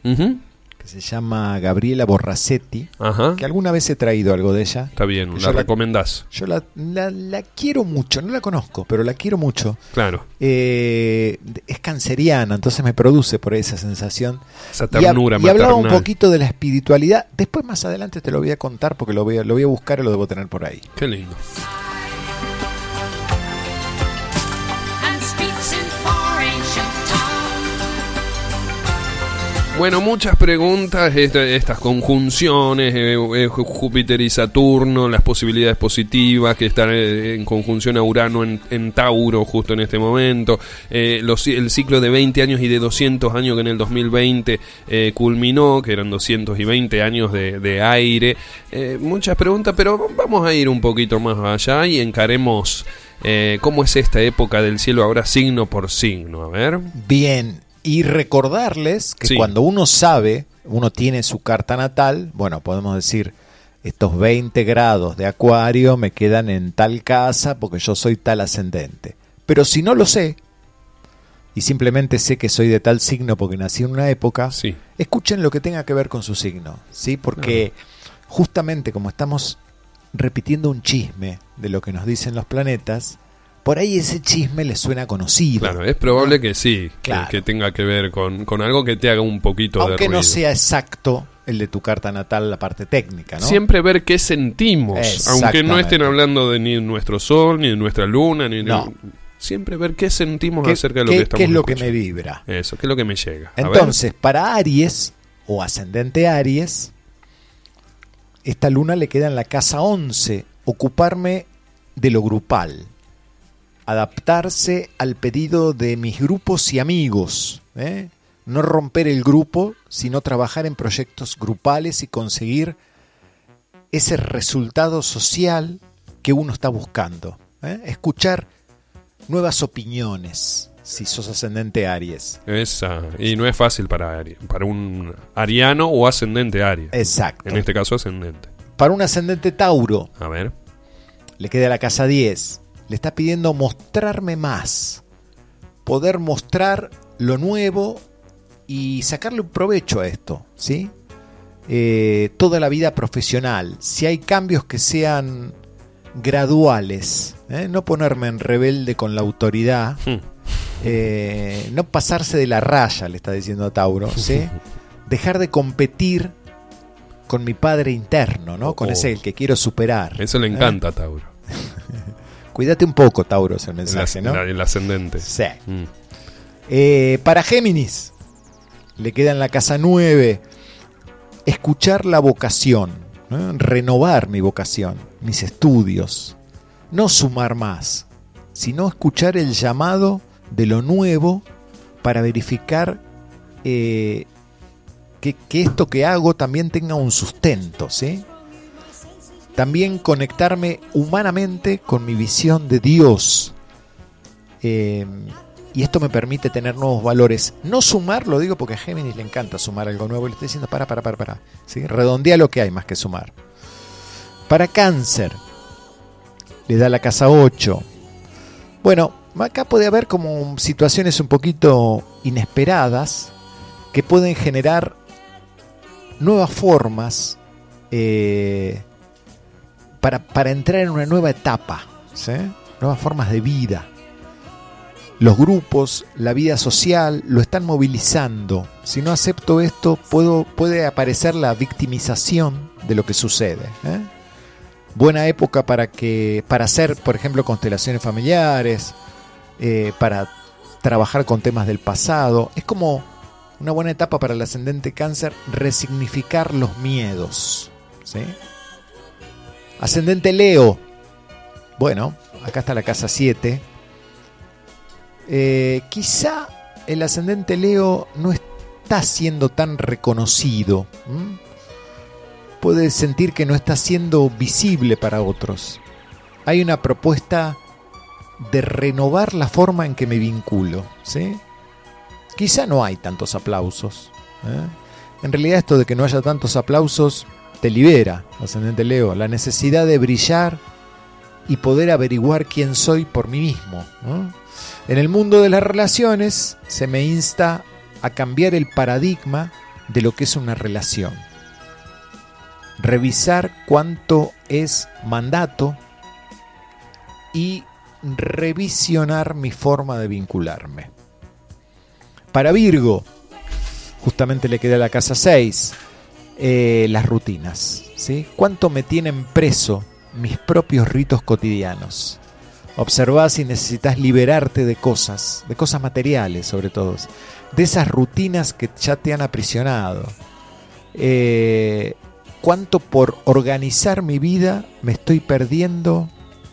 Que se llama Gabriela Borracetti, Ajá. que alguna vez he traído algo de ella. Está bien, la yo la- recomendás. Yo la, la- la quiero mucho, no la conozco, pero la quiero mucho. Claro. Eh, es canceriana, entonces me produce por ahí esa sensación. Esa Y, ternura y hablaba un poquito de la espiritualidad. Después más adelante te lo voy a contar porque lo voy a, lo voy a buscar y lo debo tener por ahí. Qué lindo. Bueno, muchas preguntas, esta- estas conjunciones, eh, eh, Júpiter y Saturno, las posibilidades positivas que están eh, en conjunción a Urano en, Tauro justo en este momento, eh, los- el ciclo de 20 años y de 200 años que en el 2020 eh, culminó, que eran 220 años de, de aire, muchas preguntas, pero vamos a ir un poquito más allá y encaremos cómo es esta época del cielo ahora signo por signo, a ver. Bien, y recordarles que Sí. cuando uno sabe, uno tiene su carta natal, bueno, podemos decir, estos 20 grados de acuario me quedan en tal casa porque yo soy tal ascendente. Pero si no lo sé, y simplemente sé que soy de tal signo porque nací en una época, Sí. escuchen lo que tenga que ver con su signo, ¿sí? Porque justamente como estamos repitiendo un chisme de lo que nos dicen los planetas, por ahí ese chisme les suena conocido. Claro, es probable que sí, que- Claro. que, tenga que ver con, con algo que te haga un poquito de Aunque ruido. no sea exacto el de tu carta natal, la parte técnica, ¿no? Siempre ver qué sentimos, aunque no estén hablando de ni nuestro sol, ni de nuestra luna, ni de- No. Siempre ver qué sentimos ¿Qué, acerca de lo qué- que estamos qué es lo que me vibra? Eso, qué es lo que me llega. Entonces, para Aries, o ascendente Aries, esta luna le queda en la casa 11, ocuparme de lo grupal, adaptarse al pedido de mis grupos y amigos, ¿eh? no romper el grupo, sino trabajar en proyectos grupales y conseguir ese resultado social que uno está buscando. ¿eh? Escuchar nuevas opiniones, si sos ascendente Aries. Esa, y no es fácil para, Ari- para un ariano o ascendente Aries. Exacto. En este caso ascendente. Para un ascendente Tauro, A ver. le queda la casa 10. Le está pidiendo mostrarme más. Poder mostrar lo nuevo y sacarle un provecho a esto, ¿sí? Eh, toda la vida profesional. Si hay cambios que sean graduales, ¿eh? no ponerme en rebelde con la autoridad, Hmm. eh, no pasarse de la raya, le está diciendo a Tauro, ¿sí? Dejar de competir con mi padre interno, ¿no? Con Oh. ese el que quiero superar. Eso le encanta a Tauro. Cuídate un poco, Tauro, es el mensaje, ¿no? la- el ascendente. Sí. Mm. Eh, para Géminis, le queda en la casa 9 escuchar la vocación, ¿no? renovar mi vocación, mis estudios, no sumar más, sino escuchar el llamado de lo nuevo para verificar eh, que, que esto que hago también tenga un sustento, ¿sí? También conectarme humanamente con mi visión de Dios. Eh, y esto me permite tener nuevos valores. No sumar, lo digo porque a Géminis le encanta sumar algo nuevo. Y le estoy diciendo, para, para, para, para. ¿sí? Redondea lo que hay más que sumar. Para cáncer, le da la casa 8. Bueno, acá puede haber como situaciones un poquito inesperadas que pueden generar nuevas formas eh, para, entrar en una nueva etapa, nuevas formas de vida. Los grupos, la vida social lo están movilizando. Si no acepto esto, puedo, puede aparecer la victimización de lo que sucede. ¿eh? Buena época para que para hacer, por ejemplo, constelaciones familiares, eh, para trabajar con temas del pasado. Es como una buena etapa para el ascendente cáncer resignificar los miedos. ¿sí? Ascendente Leo. Bueno, acá está la casa 7. Eh, quizá el ascendente Leo no está siendo tan reconocido. Puede sentir que no está siendo visible para otros. Hay una propuesta de renovar la forma en que me vinculo. ¿sí? Quizá no hay tantos aplausos. ¿eh? En realidad esto de que no haya tantos aplausos te libera, ascendente Leo, la necesidad de brillar y poder averiguar quién soy por mí mismo. En el mundo de las relaciones se me insta a cambiar el paradigma de lo que es una relación. Revisar cuánto es mandato y revisionar mi forma de vincularme. Para Virgo, justamente le queda la casa 6, eh, las rutinas. ¿sí? ¿Cuánto me tienen preso mis propios ritos cotidianos? Observá si necesitas liberarte de cosas, de cosas materiales sobre todo, de esas rutinas que ya te han aprisionado. Eh, ¿Cuánto por organizar mi vida me estoy perdiendo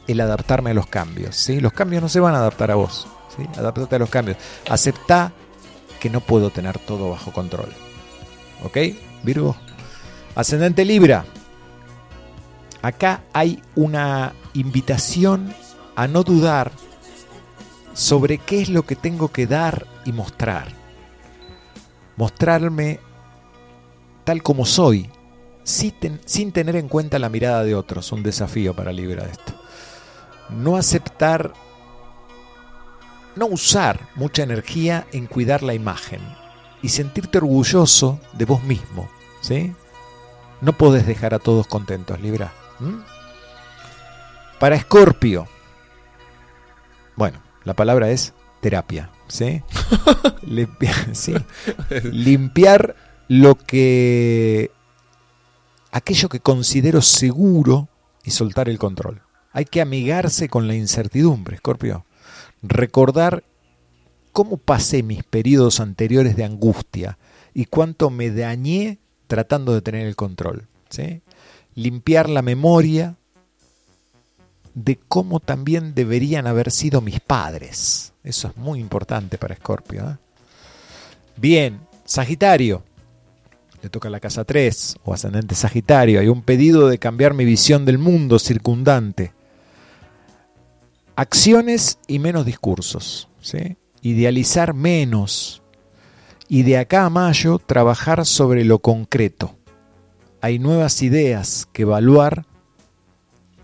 el adaptarme a los cambios? ¿sí? Los cambios no se van a adaptar a vos. ¿sí? Adaptate a los cambios. Aceptá que no puedo tener todo bajo control. ¿Ok? Virgo. Ascendente Libra. Acá hay una invitación a no dudar sobre qué es lo que tengo que dar y mostrar. Mostrarme tal como soy, sin, ten- sin tener en cuenta la mirada de otros. Un desafío para Libra esto. No aceptar, no usar mucha energía en cuidar la imagen y sentirte orgulloso de vos mismo. ¿sí? No podés dejar a todos contentos, Libra. ¿m? Para Escorpio, bueno, la palabra es terapia, sí. Limpiar lo que aquello que considero seguro y soltar el control. Hay que amigarse con la incertidumbre, Escorpio. Recordar cómo pasé mis periodos anteriores de angustia y cuánto me dañé tratando de tener el control. Limpiar la memoria de cómo también deberían haber sido mis padres. Eso es muy importante para Escorpio. ¿eh? Bien, Sagitario. Le toca la casa 3 o ascendente Sagitario. Hay un pedido de cambiar mi visión del mundo circundante. Acciones y menos discursos. Idealizar menos. Y de acá a mayo trabajar sobre lo concreto. Hay nuevas ideas que evaluar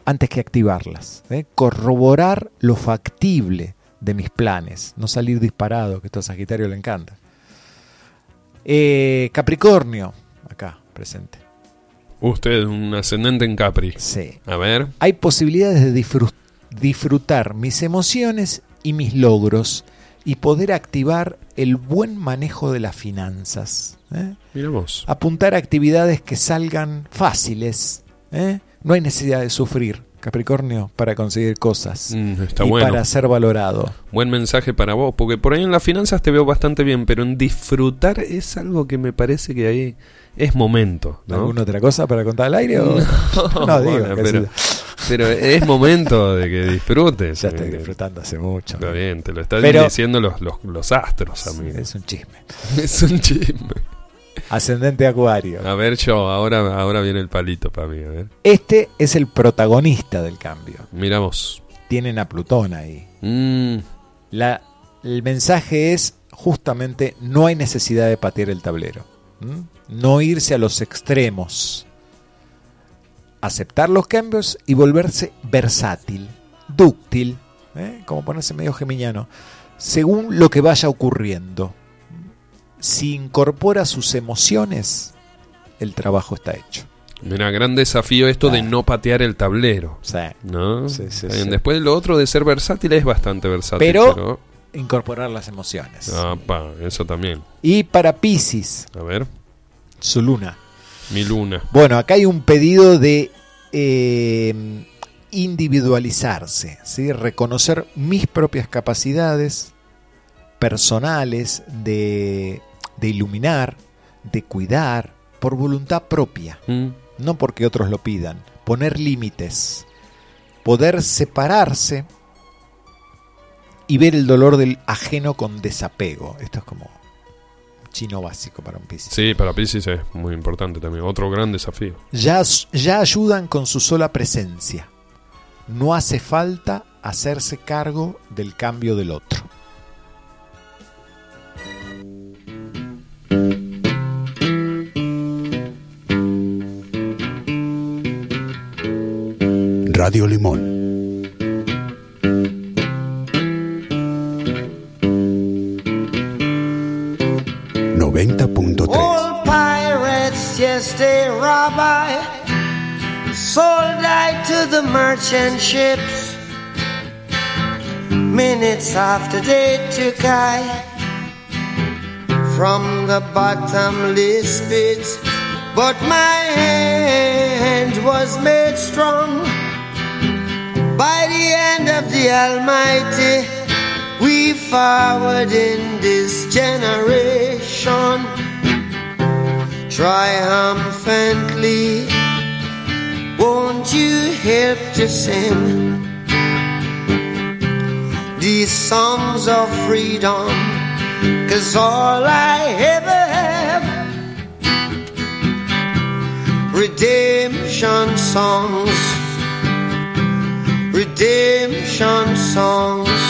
antes que activarlas. ¿eh? Corroborar lo factible de mis planes. No salir disparado, que esto a Sagitario le encanta. Eh, Capricornio, acá presente. Usted, un ascendente en Capri. Sí. A ver. Hay posibilidades de disfrut- disfrutar mis emociones y mis logros y poder activar el buen manejo de las finanzas. ¿eh? Mira vos. Apuntar a actividades que salgan fáciles. ¿eh? No hay necesidad de sufrir, Capricornio, para conseguir cosas Mm, está y bueno. para ser valorado. Buen mensaje para vos, porque por ahí en las finanzas te veo bastante bien, pero en disfrutar es algo que me parece que ahí es momento. ¿no? ¿Alguna otra cosa para contar al aire? o- No, No, digo, bueno, pero. Pero es momento de que disfrutes. Ya estoy Eh, disfrutando hace mucho. Está bien, te lo están Pero- diciendo los, los, los astros, amigo. Es un chisme. Es un chisme. Ascendente Acuario. A ver, yo, ahora, ahora viene el palito para mí. A ver. Este es el protagonista del cambio. Mira vos. Tienen a Plutón ahí. Mm, La, el mensaje es justamente no hay necesidad de patear el tablero. No irse a los extremos. Aceptar los cambios y volverse versátil, dúctil, ¿eh? como ponerse medio geminiano, según lo que vaya ocurriendo. Si incorpora sus emociones, el trabajo está hecho. mira, gran desafío esto de Ah. no patear el tablero. Sea, ¿No? Sí, sí, sí. Después lo otro de ser versátil es bastante versátil. Pero- Pero, incorporar las emociones. Apa, eso también. Y para Pisces, A ver, su luna. Mi luna. Bueno, acá hay un pedido de eh, individualizarse, ¿sí? reconocer mis propias capacidades personales de, de iluminar, de cuidar, por voluntad propia, Mm, no porque otros lo pidan. Poner límites, poder separarse y ver el dolor del ajeno con desapego. Esto es como chino básico para un Piscis. Sí, para Pisces es muy importante también. Otro gran desafío. ya, ya ayudan con su sola presencia. No hace falta hacerse cargo del cambio del otro. Radio Limón. Old pirates, yes, they rob Sold I to the merchant ships. Minutes after they took I from the bottomless pit. But my hand was made strong by the hand of the Almighty. We forward in this generation triumphantly. Won't you help to sing these songs of freedom? Cause all I ever have, redemption songs, redemption songs.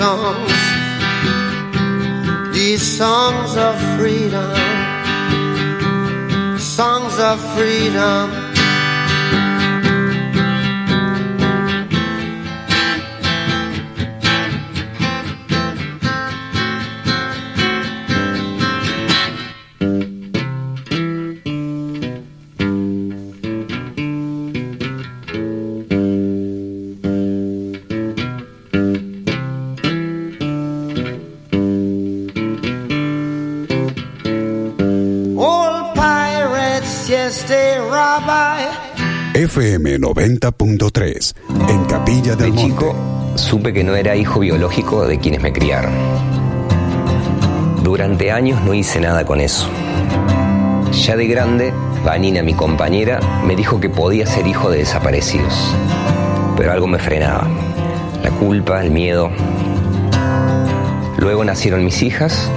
songs. These songs of freedom, songs of freedom. FM 90.3 en Capilla del De Monte. chico supe que no era hijo biológico de quienes me criaron. Durante años no hice nada con eso. Ya de grande, Vanina, mi compañera, me dijo que podía ser hijo de desaparecidos. Pero algo me frenaba. La culpa, el miedo. Luego nacieron mis hijas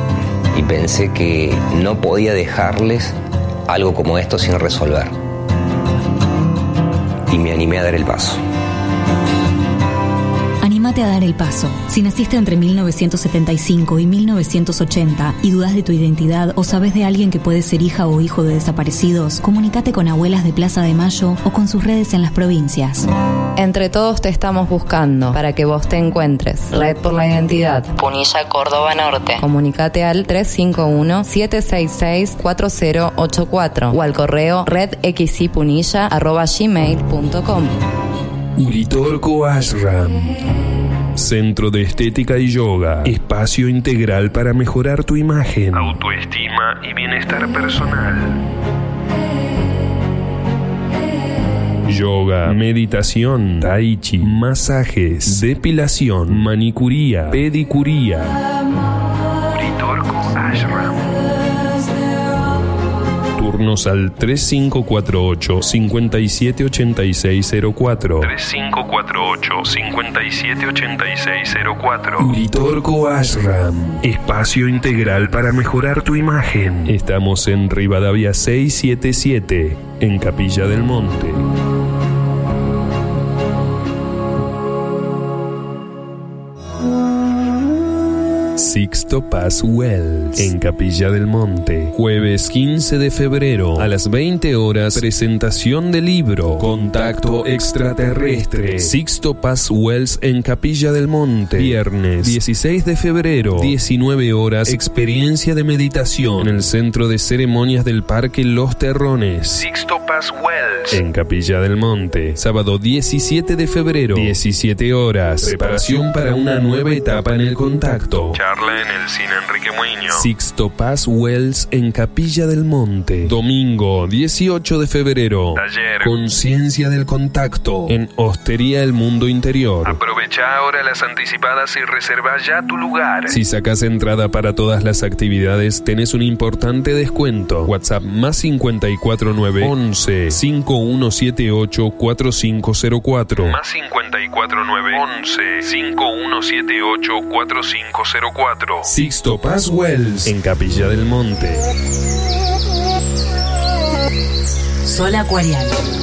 y pensé que no podía dejarles algo como esto sin resolver. Y me animé a dar el paso. Anímate a dar el paso. Si naciste entre 1975 y 1980 y dudas de tu identidad o sabes de alguien que puede ser hija o hijo de desaparecidos, comunícate con abuelas de Plaza de Mayo o con sus redes en las provincias. Entre todos te estamos buscando para que vos te encuentres. Red por la Identidad. Punilla Córdoba Norte. Comunicate al 351-766-4084 o al correo redxcipunilla.gmail.com Uritorco Ashram. Centro de Estética y Yoga. Espacio integral para mejorar tu imagen, autoestima y bienestar personal. Yoga, meditación, tai chi, masajes, depilación, manicuría, pedicuría. Ashram. Turnos al 3548 578604. 3548 578604. Uritorco Ashram. Espacio integral para mejorar tu imagen. Estamos en Rivadavia 677, en Capilla del Monte. Sixto Paz Wells, en Capilla del Monte. Jueves 15 de febrero, a las 20 horas, presentación de libro, Contacto Extraterrestre. Sixto Paz Wells, en Capilla del Monte. Viernes 16 de febrero, 19 horas, experiencia de meditación en el Centro de Ceremonias del Parque Los Terrones. Sixto Paz Wells, en Capilla del Monte. Sábado 17 de febrero, 17 horas, preparación para una nueva etapa en el contacto. Charla en el Cine Enrique Muñoz. Sixto Paz Wells en Capilla del Monte. Domingo 18 de febrero. Taller. Conciencia del contacto en Hostería El Mundo Interior. Aprovecha ahora las anticipadas y reserva ya tu lugar. Si sacas entrada para todas las actividades, tenés un importante descuento. WhatsApp más 549 11 5178 4504. Más 549 11 5178 4504. Sixto Paz Wells en Capilla del Monte. Sol Acuariano.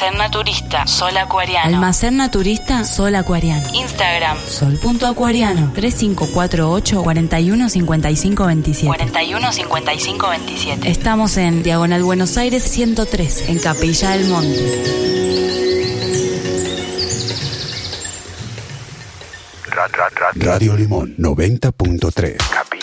Almacén Naturista, Sol Acuariano. Almacén Naturista, Sol Acuariano. Instagram, sol.acuariano. 3548 415527 415527 Estamos en Diagonal Buenos Aires 103, en Capilla del Monte. Radio Limón 90.3.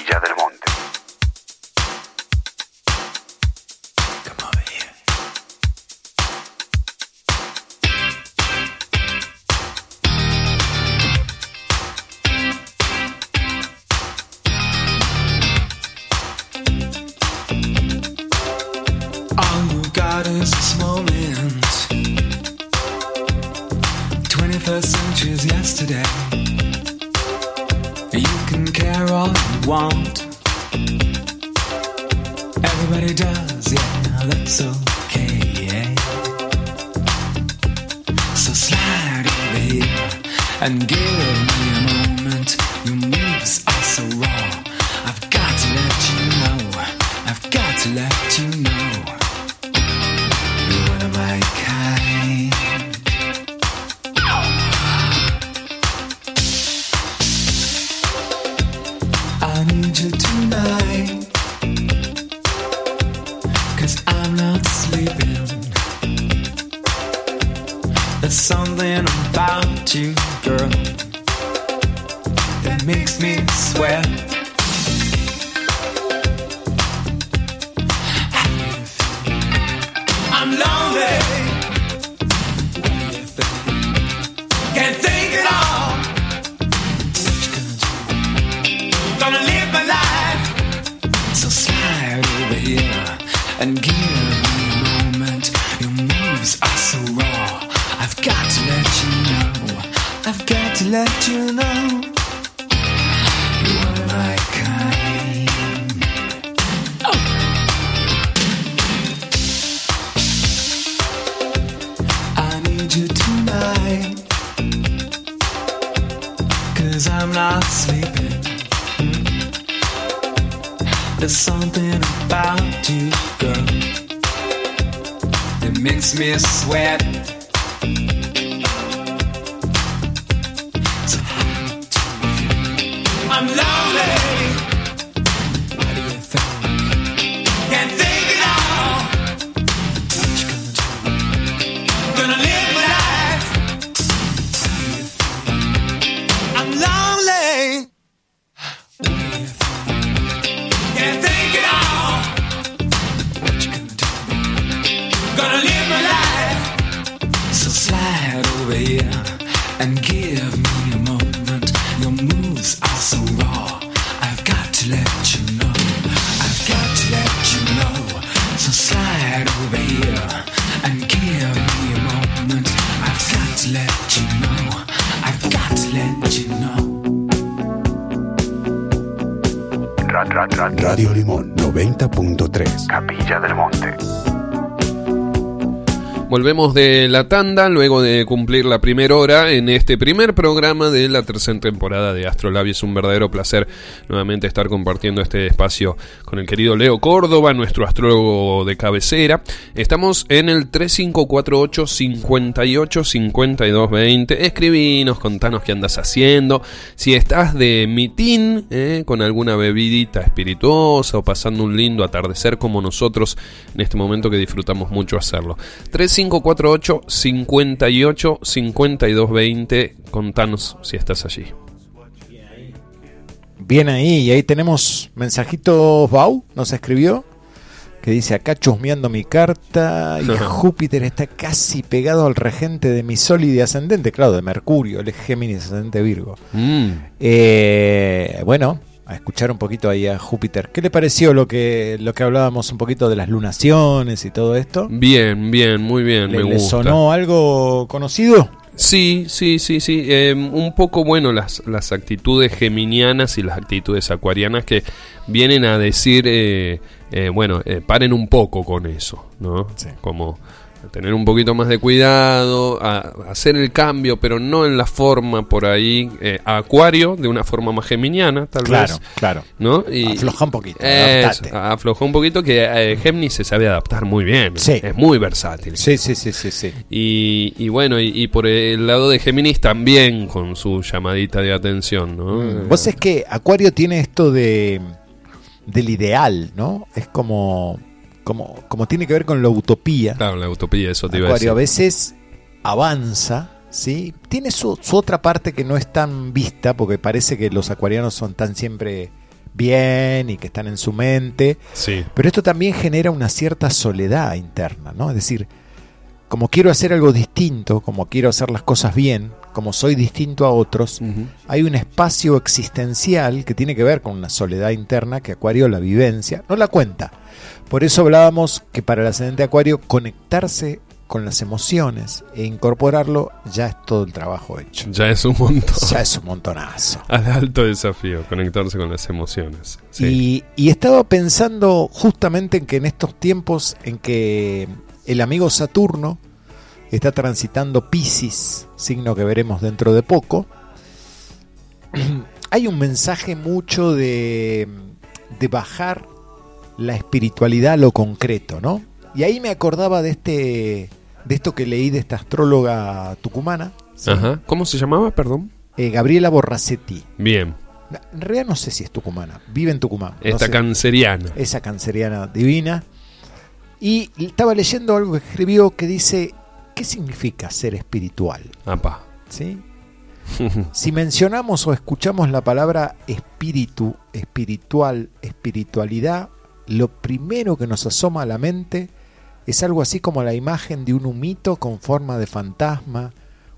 Volvemos de la tanda luego de cumplir la primera hora en este primer programa de la tercera temporada de Astrolabio. Es un verdadero placer nuevamente estar compartiendo este espacio con el querido Leo Córdoba, nuestro astrólogo de cabecera. Estamos en el 3548 58 52 20. Escribinos, contanos qué andas haciendo. Si estás de mitin eh, con alguna bebidita espirituosa o pasando un lindo atardecer como nosotros en este momento que disfrutamos mucho hacerlo. 3548 58 52 20. Contanos si estás allí. Bien ahí, y ahí tenemos mensajitos. Bau nos escribió que dice acá chusmeando mi carta y Júpiter está casi pegado al regente de mi Sol y de ascendente, claro, de Mercurio, el Géminis ascendente Virgo. Mm. Eh, bueno, a escuchar un poquito ahí a Júpiter. ¿Qué le pareció lo que lo que hablábamos un poquito de las lunaciones y todo esto? Bien, bien, muy bien, ¿Le, me le gusta. sonó algo conocido? Sí, sí, sí, sí. Eh, un poco, bueno, las, las actitudes geminianas y las actitudes acuarianas que vienen a decir, eh, eh, bueno, eh, paren un poco con eso, ¿no? Como tener un poquito más de cuidado, a, a hacer el cambio, pero no en la forma por ahí, eh, a Acuario, de una forma más geminiana, tal Claro, vez. claro. ¿no? Y, Afloja un poquito, adaptate. afloja un poquito que eh, Gemini se sabe adaptar muy bien. Sí. Es muy versátil. Sí, sí, sí, sí, sí. Y, y bueno, y, y por el lado de Géminis también con su llamadita de atención, ¿no? Mm. Vos es que Acuario tiene esto de del ideal, ¿no? Es como como como tiene que ver con la utopía. Claro, la utopía, eso te iba a Acuario decir. a veces avanza, ¿sí? Tiene su, su otra parte que no es tan vista, porque parece que los acuarianos son tan siempre bien y que están en su mente. Sí. Pero esto también genera una cierta soledad interna, ¿no? Es decir, como quiero hacer algo distinto, como quiero hacer las cosas bien, como soy distinto a otros, hay un espacio existencial que tiene que ver con una soledad interna que Acuario la vivencia, no la cuenta. Por eso hablábamos que para el ascendente Acuario conectarse con las emociones e incorporarlo ya es todo el trabajo hecho. Ya es un montón. Ya es un montonazo. Al alto desafío, conectarse con las emociones. Sí. Y, y estaba pensando justamente en que en estos tiempos en que el amigo Saturno está transitando Pisces, signo que veremos dentro de poco, hay un mensaje mucho de, de bajar la espiritualidad a lo concreto, ¿no? Y ahí me acordaba de este de esto que leí de esta astróloga tucumana, ¿sí? Ajá. ¿Cómo se llamaba, perdón? Eh, Gabriela Borracetti. Bien. En realidad no sé si es tucumana, vive en Tucumán. no Esta sé. canceriana. Esa canceriana divina. Y estaba leyendo algo que escribió que dice, ¿qué significa ser espiritual? Apa. ¿Sí? Si mencionamos o escuchamos la palabra espíritu, espiritual, espiritualidad, lo primero que nos asoma a la mente es algo así como la imagen de un humito con forma de fantasma,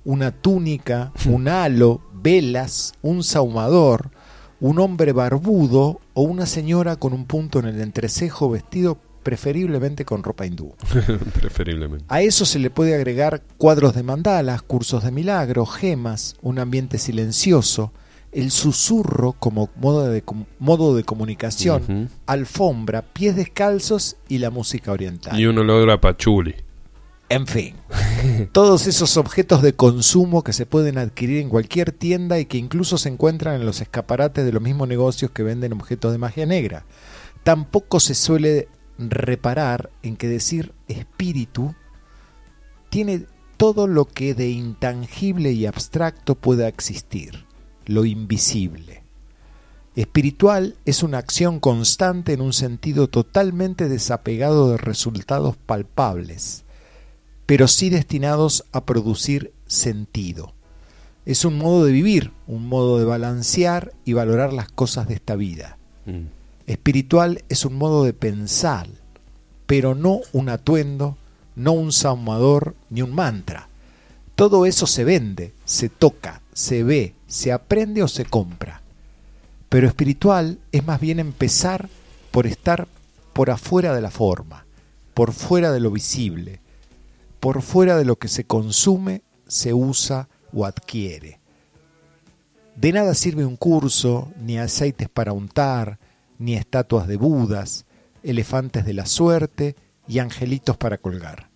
una túnica, un halo, velas, un sahumador, un hombre barbudo o una señora con un punto en el entrecejo vestido preferiblemente con ropa hindú. Preferiblemente. A eso se le puede agregar cuadros de mandalas, cursos de milagros, gemas, un ambiente silencioso, el susurro como modo de, com- modo de comunicación, alfombra, pies descalzos y la música oriental. Y un olor a pachuli. En fin, todos esos objetos de consumo que se pueden adquirir en cualquier tienda y que incluso se encuentran en los escaparates de los mismos negocios que venden objetos de magia negra. Tampoco se suele reparar en que decir espíritu tiene todo lo que de intangible y abstracto pueda existir, lo invisible. Espiritual es una acción constante en un sentido totalmente desapegado de resultados palpables, pero sí destinados a producir sentido. Es un modo de vivir, un modo de balancear y valorar las cosas de esta vida. Mm. Espiritual es un modo de pensar, pero no un atuendo, no un saumador ni un mantra. Todo eso se vende, se toca, se ve, se aprende o se compra. Pero espiritual es más bien empezar por estar por afuera de la forma, por fuera de lo visible, por fuera de lo que se consume, se usa o adquiere. De nada sirve un curso, ni aceites para untar, ni estatuas de Budas, elefantes de la suerte y angelitos para colgar.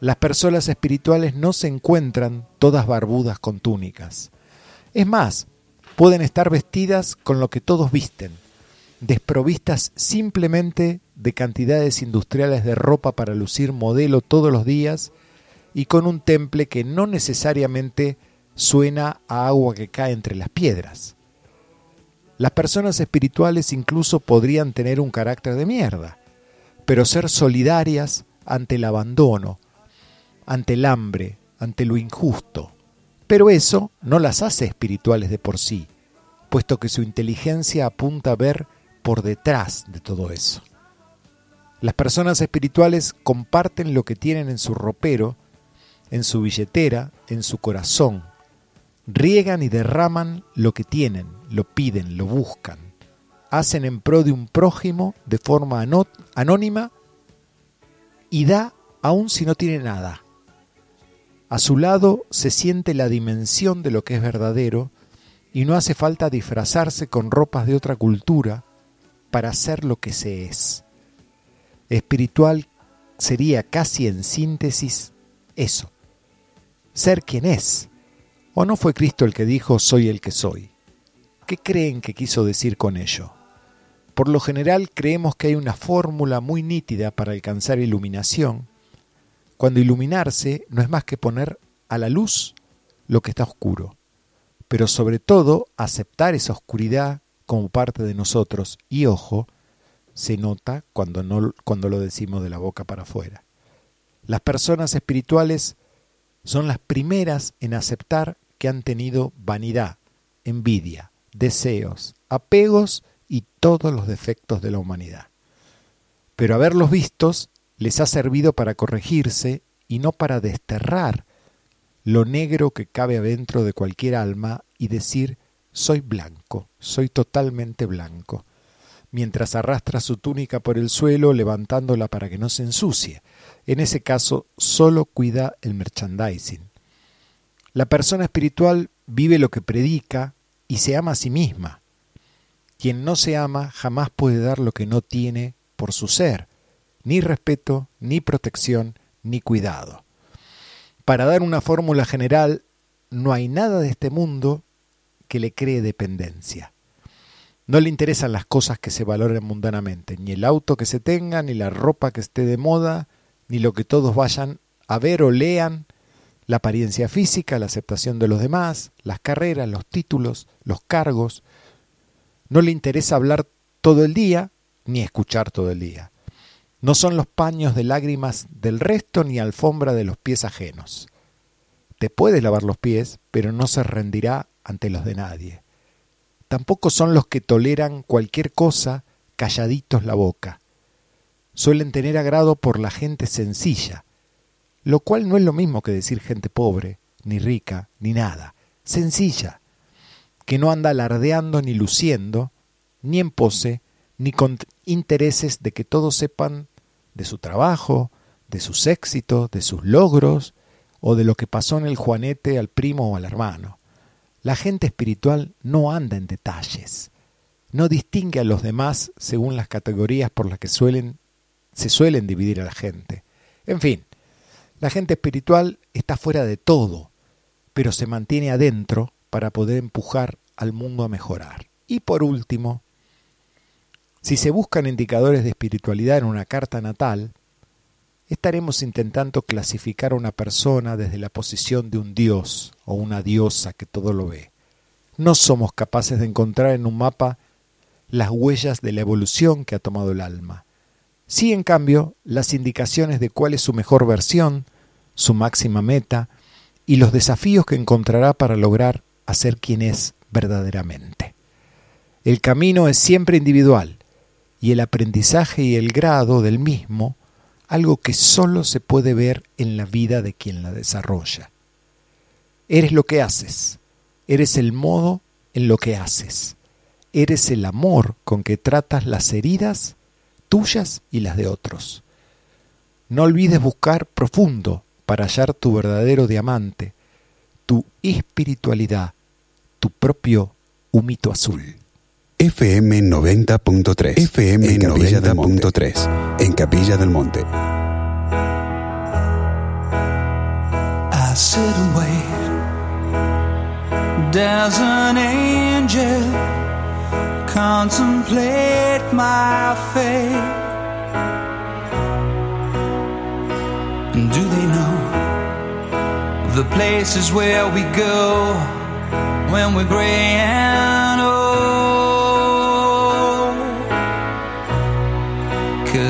Las personas espirituales no se encuentran todas barbudas con túnicas. Es más, pueden estar vestidas con lo que todos visten, desprovistas simplemente de cantidades industriales de ropa para lucir modelo todos los días y con un temple que no necesariamente suena a agua que cae entre las piedras. Las personas espirituales incluso podrían tener un carácter de mierda, pero ser solidarias ante el abandono, ante el hambre, ante lo injusto. Pero eso no las hace espirituales de por sí, puesto que su inteligencia apunta a ver por detrás de todo eso. Las personas espirituales comparten lo que tienen en su ropero, en su billetera, en su corazón. Riegan y derraman lo que tienen, lo piden, lo buscan. Hacen en pro de un prójimo de forma anó- anónima y da aun si no tiene nada. A su lado se siente la dimensión de lo que es verdadero y no hace falta disfrazarse con ropas de otra cultura para ser lo que se es. Espiritual sería casi en síntesis eso, ser quien es. ¿O no fue Cristo el que dijo soy el que soy? ¿Qué creen que quiso decir con ello? Por lo general creemos que hay una fórmula muy nítida para alcanzar iluminación, cuando iluminarse no es más que poner a la luz lo que está oscuro, pero sobre todo aceptar esa oscuridad como parte de nosotros y ojo, se nota cuando, no, cuando lo decimos de la boca para afuera. Las personas espirituales son las primeras en aceptar que han tenido vanidad, envidia, deseos, apegos y todos los defectos de la humanidad. Pero haberlos vistos les ha servido para corregirse y no para desterrar lo negro que cabe adentro de cualquier alma y decir soy blanco, soy totalmente blanco, mientras arrastra su túnica por el suelo levantándola para que no se ensucie. En ese caso, solo cuida el merchandising. La persona espiritual vive lo que predica y se ama a sí misma. Quien no se ama jamás puede dar lo que no tiene por su ser, ni respeto, ni protección, ni cuidado. Para dar una fórmula general, no hay nada de este mundo que le cree dependencia. No le interesan las cosas que se valoren mundanamente, ni el auto que se tenga, ni la ropa que esté de moda, ni lo que todos vayan a ver o lean, la apariencia física, la aceptación de los demás, las carreras, los títulos, los cargos. No le interesa hablar todo el día, ni escuchar todo el día. No son los paños de lágrimas del resto ni alfombra de los pies ajenos. Te puedes lavar los pies, pero no se rendirá ante los de nadie. Tampoco son los que toleran cualquier cosa calladitos la boca. Suelen tener agrado por la gente sencilla, lo cual no es lo mismo que decir gente pobre, ni rica, ni nada, sencilla, que no anda alardeando ni luciendo, ni en pose, ni con intereses de que todos sepan de su trabajo, de sus éxitos, de sus logros, o de lo que pasó en el juanete al primo o al hermano. La gente espiritual no anda en detalles, no distingue a los demás según las categorías por las que suelen, se suelen dividir a la gente. En fin, la gente espiritual está fuera de todo, pero se mantiene adentro para poder empujar al mundo a mejorar. Y por último, si se buscan indicadores de espiritualidad en una carta natal, estaremos intentando clasificar a una persona desde la posición de un dios o una diosa que todo lo ve. No somos capaces de encontrar en un mapa las huellas de la evolución que ha tomado el alma. Sí, en cambio, las indicaciones de cuál es su mejor versión, su máxima meta y los desafíos que encontrará para lograr hacer quien es verdaderamente. El camino es siempre individual y el aprendizaje y el grado del mismo algo que solo se puede ver en la vida de quien la desarrolla. Eres lo que haces, eres el modo en lo que haces, eres el amor con que tratas las heridas tuyas y las de otros. No olvides buscar profundo para hallar tu verdadero diamante, tu espiritualidad, tu propio humito azul. FM 90.3. FM 90.3. En Capilla del Monte. I sit and wait. Does an angel contemplate my fate? And do they know the places where we go when we're gray and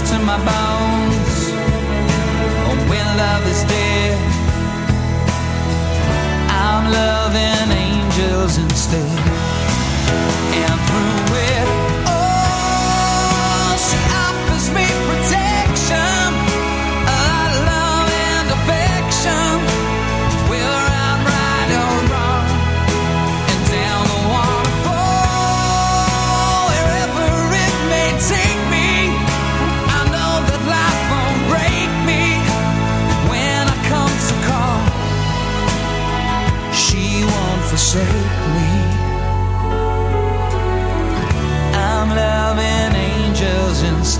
flesh to my bones. When love is dead, I'm loving angels instead. And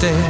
instead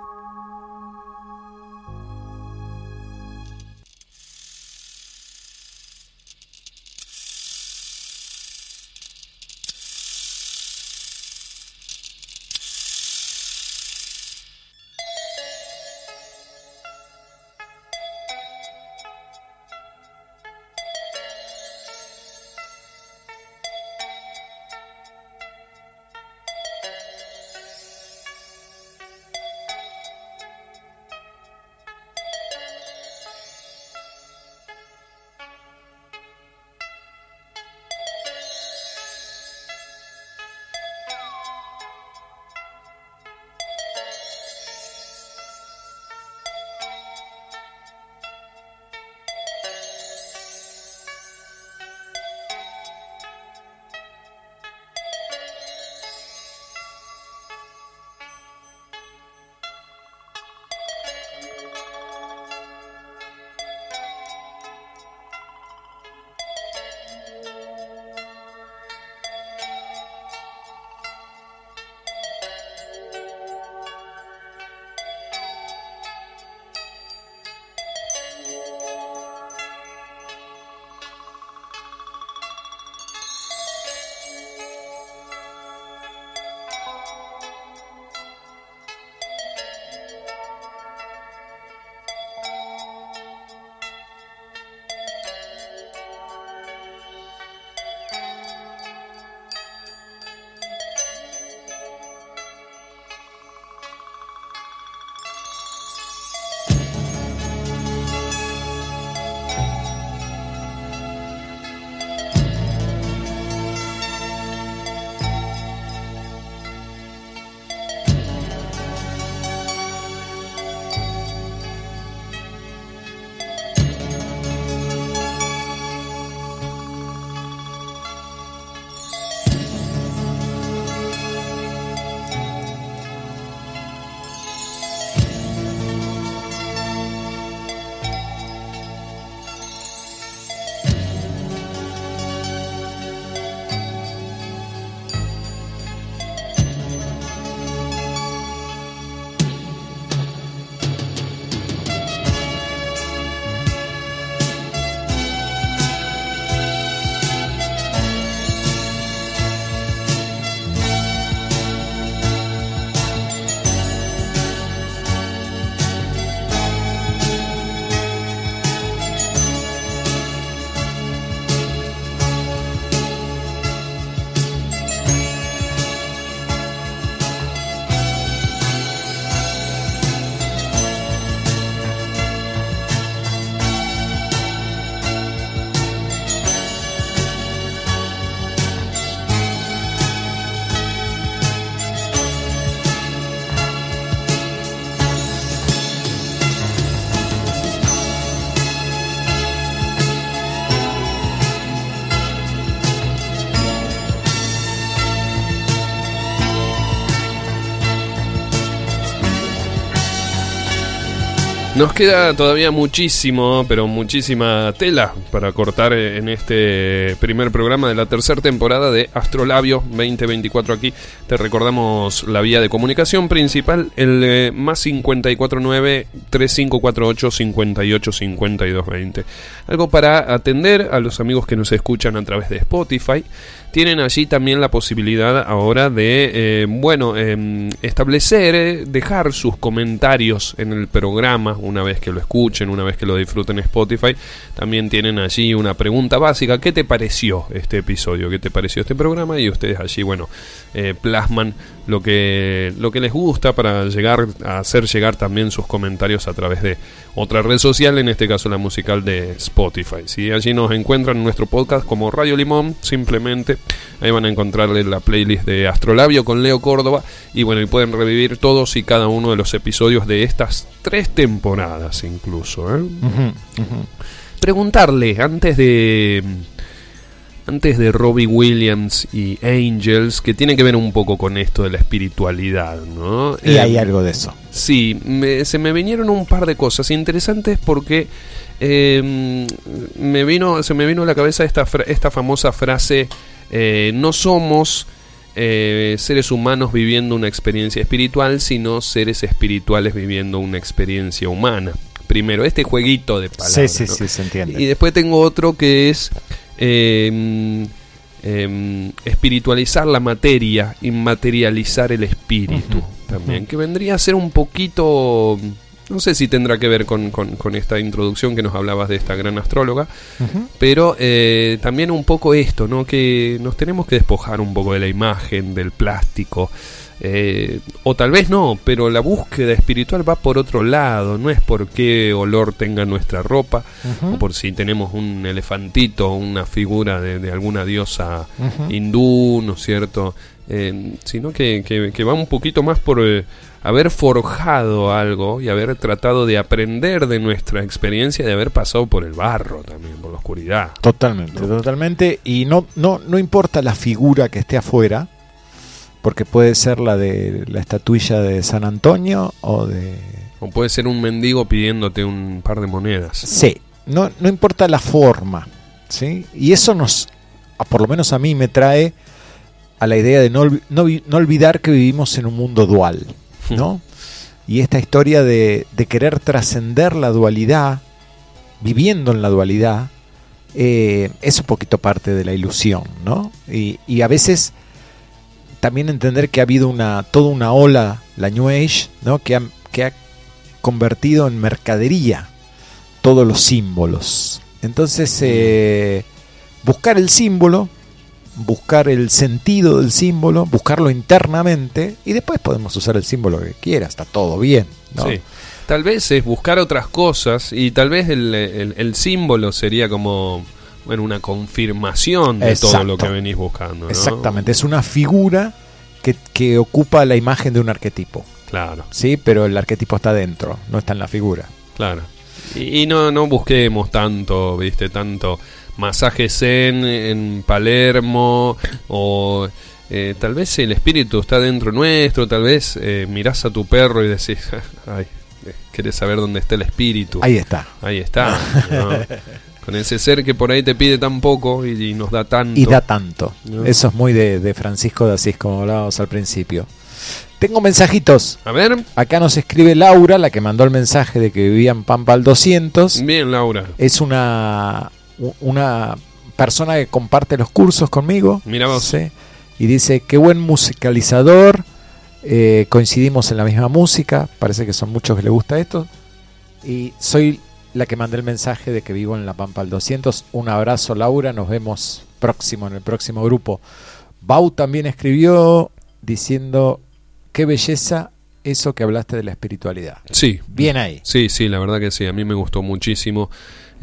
Nos queda todavía muchísimo, pero muchísima tela para cortar en este primer programa de la tercera temporada de Astrolabio 2024 aquí. Te recordamos la vía de comunicación principal, el eh, más 549-3548-585220. Algo para atender a los amigos que nos escuchan a través de Spotify tienen allí también la posibilidad ahora de, eh, bueno, em, establecer, eh, dejar sus comentarios en el programa una vez que lo escuchen, una vez que lo disfruten en Spotify. También tienen allí una pregunta básica. ¿Qué te pareció este episodio? ¿Qué te pareció este programa? Y ustedes allí, bueno, eh, plasman lo que, lo que les gusta para llegar a hacer llegar también sus comentarios a través de otra red social, en este caso la musical de Spotify. Si allí nos encuentran en nuestro podcast como Radio Limón, simplemente ahí van a encontrarle la playlist de Astrolabio con Leo Córdoba y bueno, y pueden revivir todos y cada uno de los episodios de estas tres temporadas incluso. ¿eh? Preguntarle antes de antes de Robbie Williams y Angels, que tiene que ver un poco con esto de la espiritualidad, ¿no? Y hay Eh, algo de eso. Sí, me- se me vinieron un par de cosas interesantes porque eh, me vino, se me vino a la cabeza esta, esta famosa frase, eh, no somos eh, seres humanos viviendo una experiencia espiritual, sino seres espirituales viviendo una experiencia humana. Primero, este jueguito de palabras. Sí, sí, ¿no? sí, se entiende. Y después tengo otro que es eh, espiritualizar la materia, inmaterializar el espíritu también, que vendría a ser un poquito, no sé si tendrá que ver con, con- con esta introducción que nos hablabas de esta gran astróloga, pero eh, también un poco esto, ¿no? Que nos tenemos que despojar un poco de la imagen, del plástico. Eh, o tal vez no, pero la búsqueda espiritual va por otro lado, no es por qué olor tenga nuestra ropa, o por si tenemos un elefantito, una figura de, de alguna diosa hindú, ¿no es cierto? Eh, sino que, que- que va un poquito más por eh, haber forjado algo y haber tratado de aprender de nuestra experiencia de haber pasado por el barro también, por la oscuridad. Totalmente, totalmente. Y no, no, no importa la figura que esté afuera, porque puede ser la de la estatuilla de San Antonio o de... O puede ser un mendigo pidiéndote un par de monedas. Sí, no, no importa la forma, ¿sí? Y eso nos, por lo menos a mí, me trae a la idea de no, no no olvidar que vivimos en un mundo dual, ¿no? Y esta historia de, de querer trascender la dualidad, viviendo en la dualidad, eh, es un poquito parte de la ilusión, ¿no? Y, y a veces también entender que ha habido una toda una ola, la New Age, ¿no? que, ha, que ha convertido en mercadería todos los símbolos. Entonces, eh, buscar el símbolo, buscar el sentido del símbolo, buscarlo internamente y después podemos usar el símbolo que quiera, está todo bien. ¿no? Sí. Tal vez es buscar otras cosas y tal vez el, el- el símbolo sería como bueno una confirmación de todo lo que venís buscando. ¿no? Exactamente, es una figura que, que ocupa la imagen de un arquetipo. Claro, Sí, pero el arquetipo está dentro, no está en la figura. claro. Y, y no, no busquemos tanto, viste, tanto masaje zen en Palermo o eh, tal vez el espíritu está dentro nuestro, tal vez eh, mirás a tu perro y decís, ay, eh, querés saber dónde está el espíritu. Ahí está. Ahí está. ¿no? Con ese ser que por ahí te pide tan poco y, y nos da tanto. Y da tanto. ¿no? Eso es muy de, de Francisco de Asís, como hablábamos al principio. Tengo mensajitos. A ver. Acá nos escribe Laura, la que mandó el mensaje de que vivía en Pampa al 200. Bien, Laura. Es una, una persona que comparte los cursos conmigo. Mira vos. Sí. Y dice, qué buen musicalizador. eh, coincidimos en la misma música. Parece que son muchos que le gusta esto. Y soy la que mandé el mensaje de que vivo en La Pampa al 200. Un abrazo, Laura. Nos vemos próximo en el próximo grupo. Bau también escribió diciendo, qué belleza eso que hablaste de la espiritualidad. Sí. Bien ahí. Sí, sí, la verdad que sí. A mí me gustó muchísimo.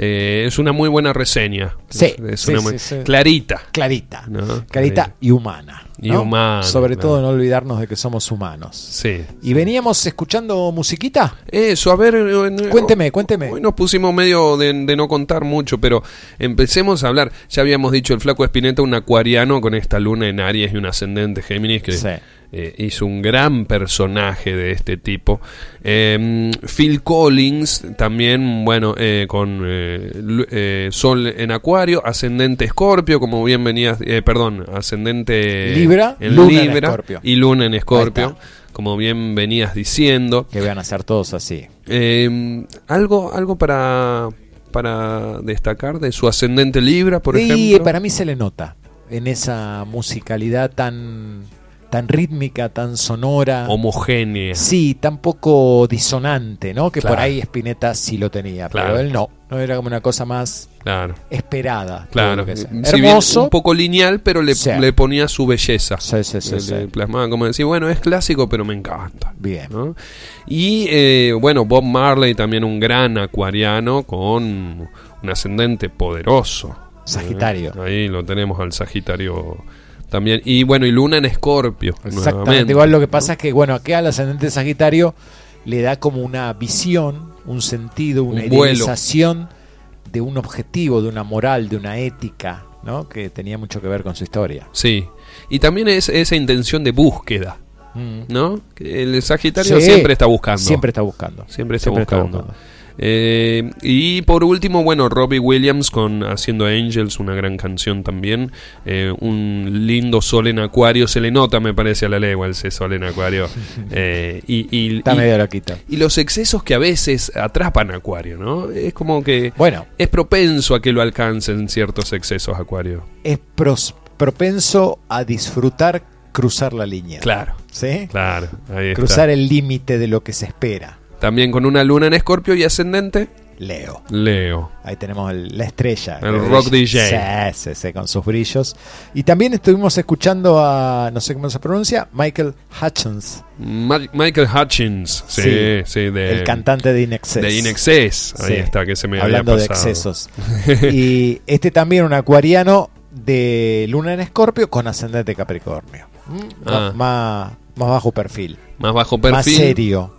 Eh, es una muy buena reseña. Sí, Es, sí, sí, muy- sí. Clarita. Clarita. ¿no? Clarita y humana. Y ¿no? humana, Sobre claro. todo no olvidarnos de que somos humanos. Sí. ¿Y veníamos escuchando musiquita? Eso, a ver. eh, Cuénteme, cuénteme. Hoy nos pusimos medio de, de no contar mucho, pero empecemos a hablar. Ya habíamos dicho el flaco Espineta, un acuariano con esta luna en Aries y un ascendente Géminis que Sí. Eh, hizo un gran personaje de este tipo. Eh, Phil Collins también, bueno, eh, con eh, eh, Sol en Acuario, ascendente Escorpio, como bien venías, perdón, ascendente Libra, en Luna en Libra Escorpio. y Luna en Escorpio, como bien venías diciendo. Que van a ser todos así. Eh, algo, algo para para destacar de su ascendente Libra, por y ejemplo. para mí se le nota en esa musicalidad tan, tan rítmica, tan sonora. homogénea. Sí, tan poco disonante, ¿no? Que por ahí Spinetta sí lo tenía, Claro. pero él no. No era como una cosa más Claro. esperada. Claro, lo que sea. si bien hermoso. un poco lineal, pero le, Sí. le ponía su belleza. Sí, sí, sí, le, sí. le plasmaba como decir, bueno, es clásico, pero me encanta. Bien. ¿no? Y eh, bueno, Bob Marley también un gran acuariano con un ascendente poderoso. Sagitario. ¿eh? Ahí lo tenemos al Sagitario también. Y bueno, y Luna en Escorpio. Exactamente. nuevamente, Igual lo que ¿no? pasa es que, bueno, aquí al ascendente Sagitario le da como una visión, un sentido, una Un idealización de un objetivo, de una moral, de una ética, ¿no? Que tenía mucho que ver con su historia. Sí. Y también es esa intención de búsqueda. Mm. ¿No? El Sagitario Sí, siempre está buscando. Siempre está buscando. Siempre está Siempre está buscando. Eh, y por último, bueno, Robbie Williams con Haciendo Angels, una gran canción también. Eh, un lindo sol en acuario, se le nota, me parece, a la legua ese sol en acuario. Eh, y, y- Está y- medio loquito. y los excesos que a veces atrapan a Acuario, ¿no? Es como que Bueno, es propenso a que lo alcancen ciertos excesos Acuario. es pros- propenso a disfrutar cruzar la línea. Claro, ¿Sí? claro. Ahí está. Cruzar el límite de lo que se espera. También con una luna en Escorpio y ascendente, Leo. Leo. Ahí tenemos el- la estrella. El rock. DJ. Sí, sí, sí, con sus brillos. Y también estuvimos escuchando a, no sé cómo se pronuncia, Michael Hutchins, Ma- Michael Hutchins, sí, Sí, sí, de, el cantante de Inexcess. de Inexcess. Ahí está, que se me Hablando había de pasado. excesos. y este también un acuariano de Luna en Escorpio con ascendente Capricornio. Mm, Ah. Más, más bajo perfil. Más bajo Más perfil. serio.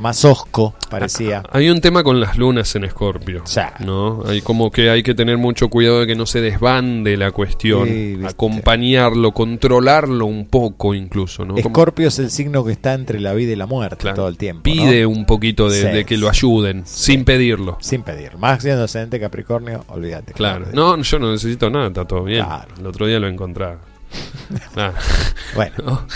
Más osco, parecía. Hay un tema con las lunas en Escorpio, Ya. ¿no? Hay como que hay que tener mucho cuidado de que no se desbande la cuestión, Sí, acompañarlo, controlarlo un poco incluso, ¿no? Escorpio es el signo que está entre la vida y la muerte Claro. todo el tiempo. ¿no? pide un poquito de, Sí. de que lo ayuden, sin pedirlo. Sin pedir. Más siendo ascendente Capricornio, olvídate. Claro. No, yo no necesito nada, está todo bien. Claro. El otro día lo encontré. Ah. Bueno, No.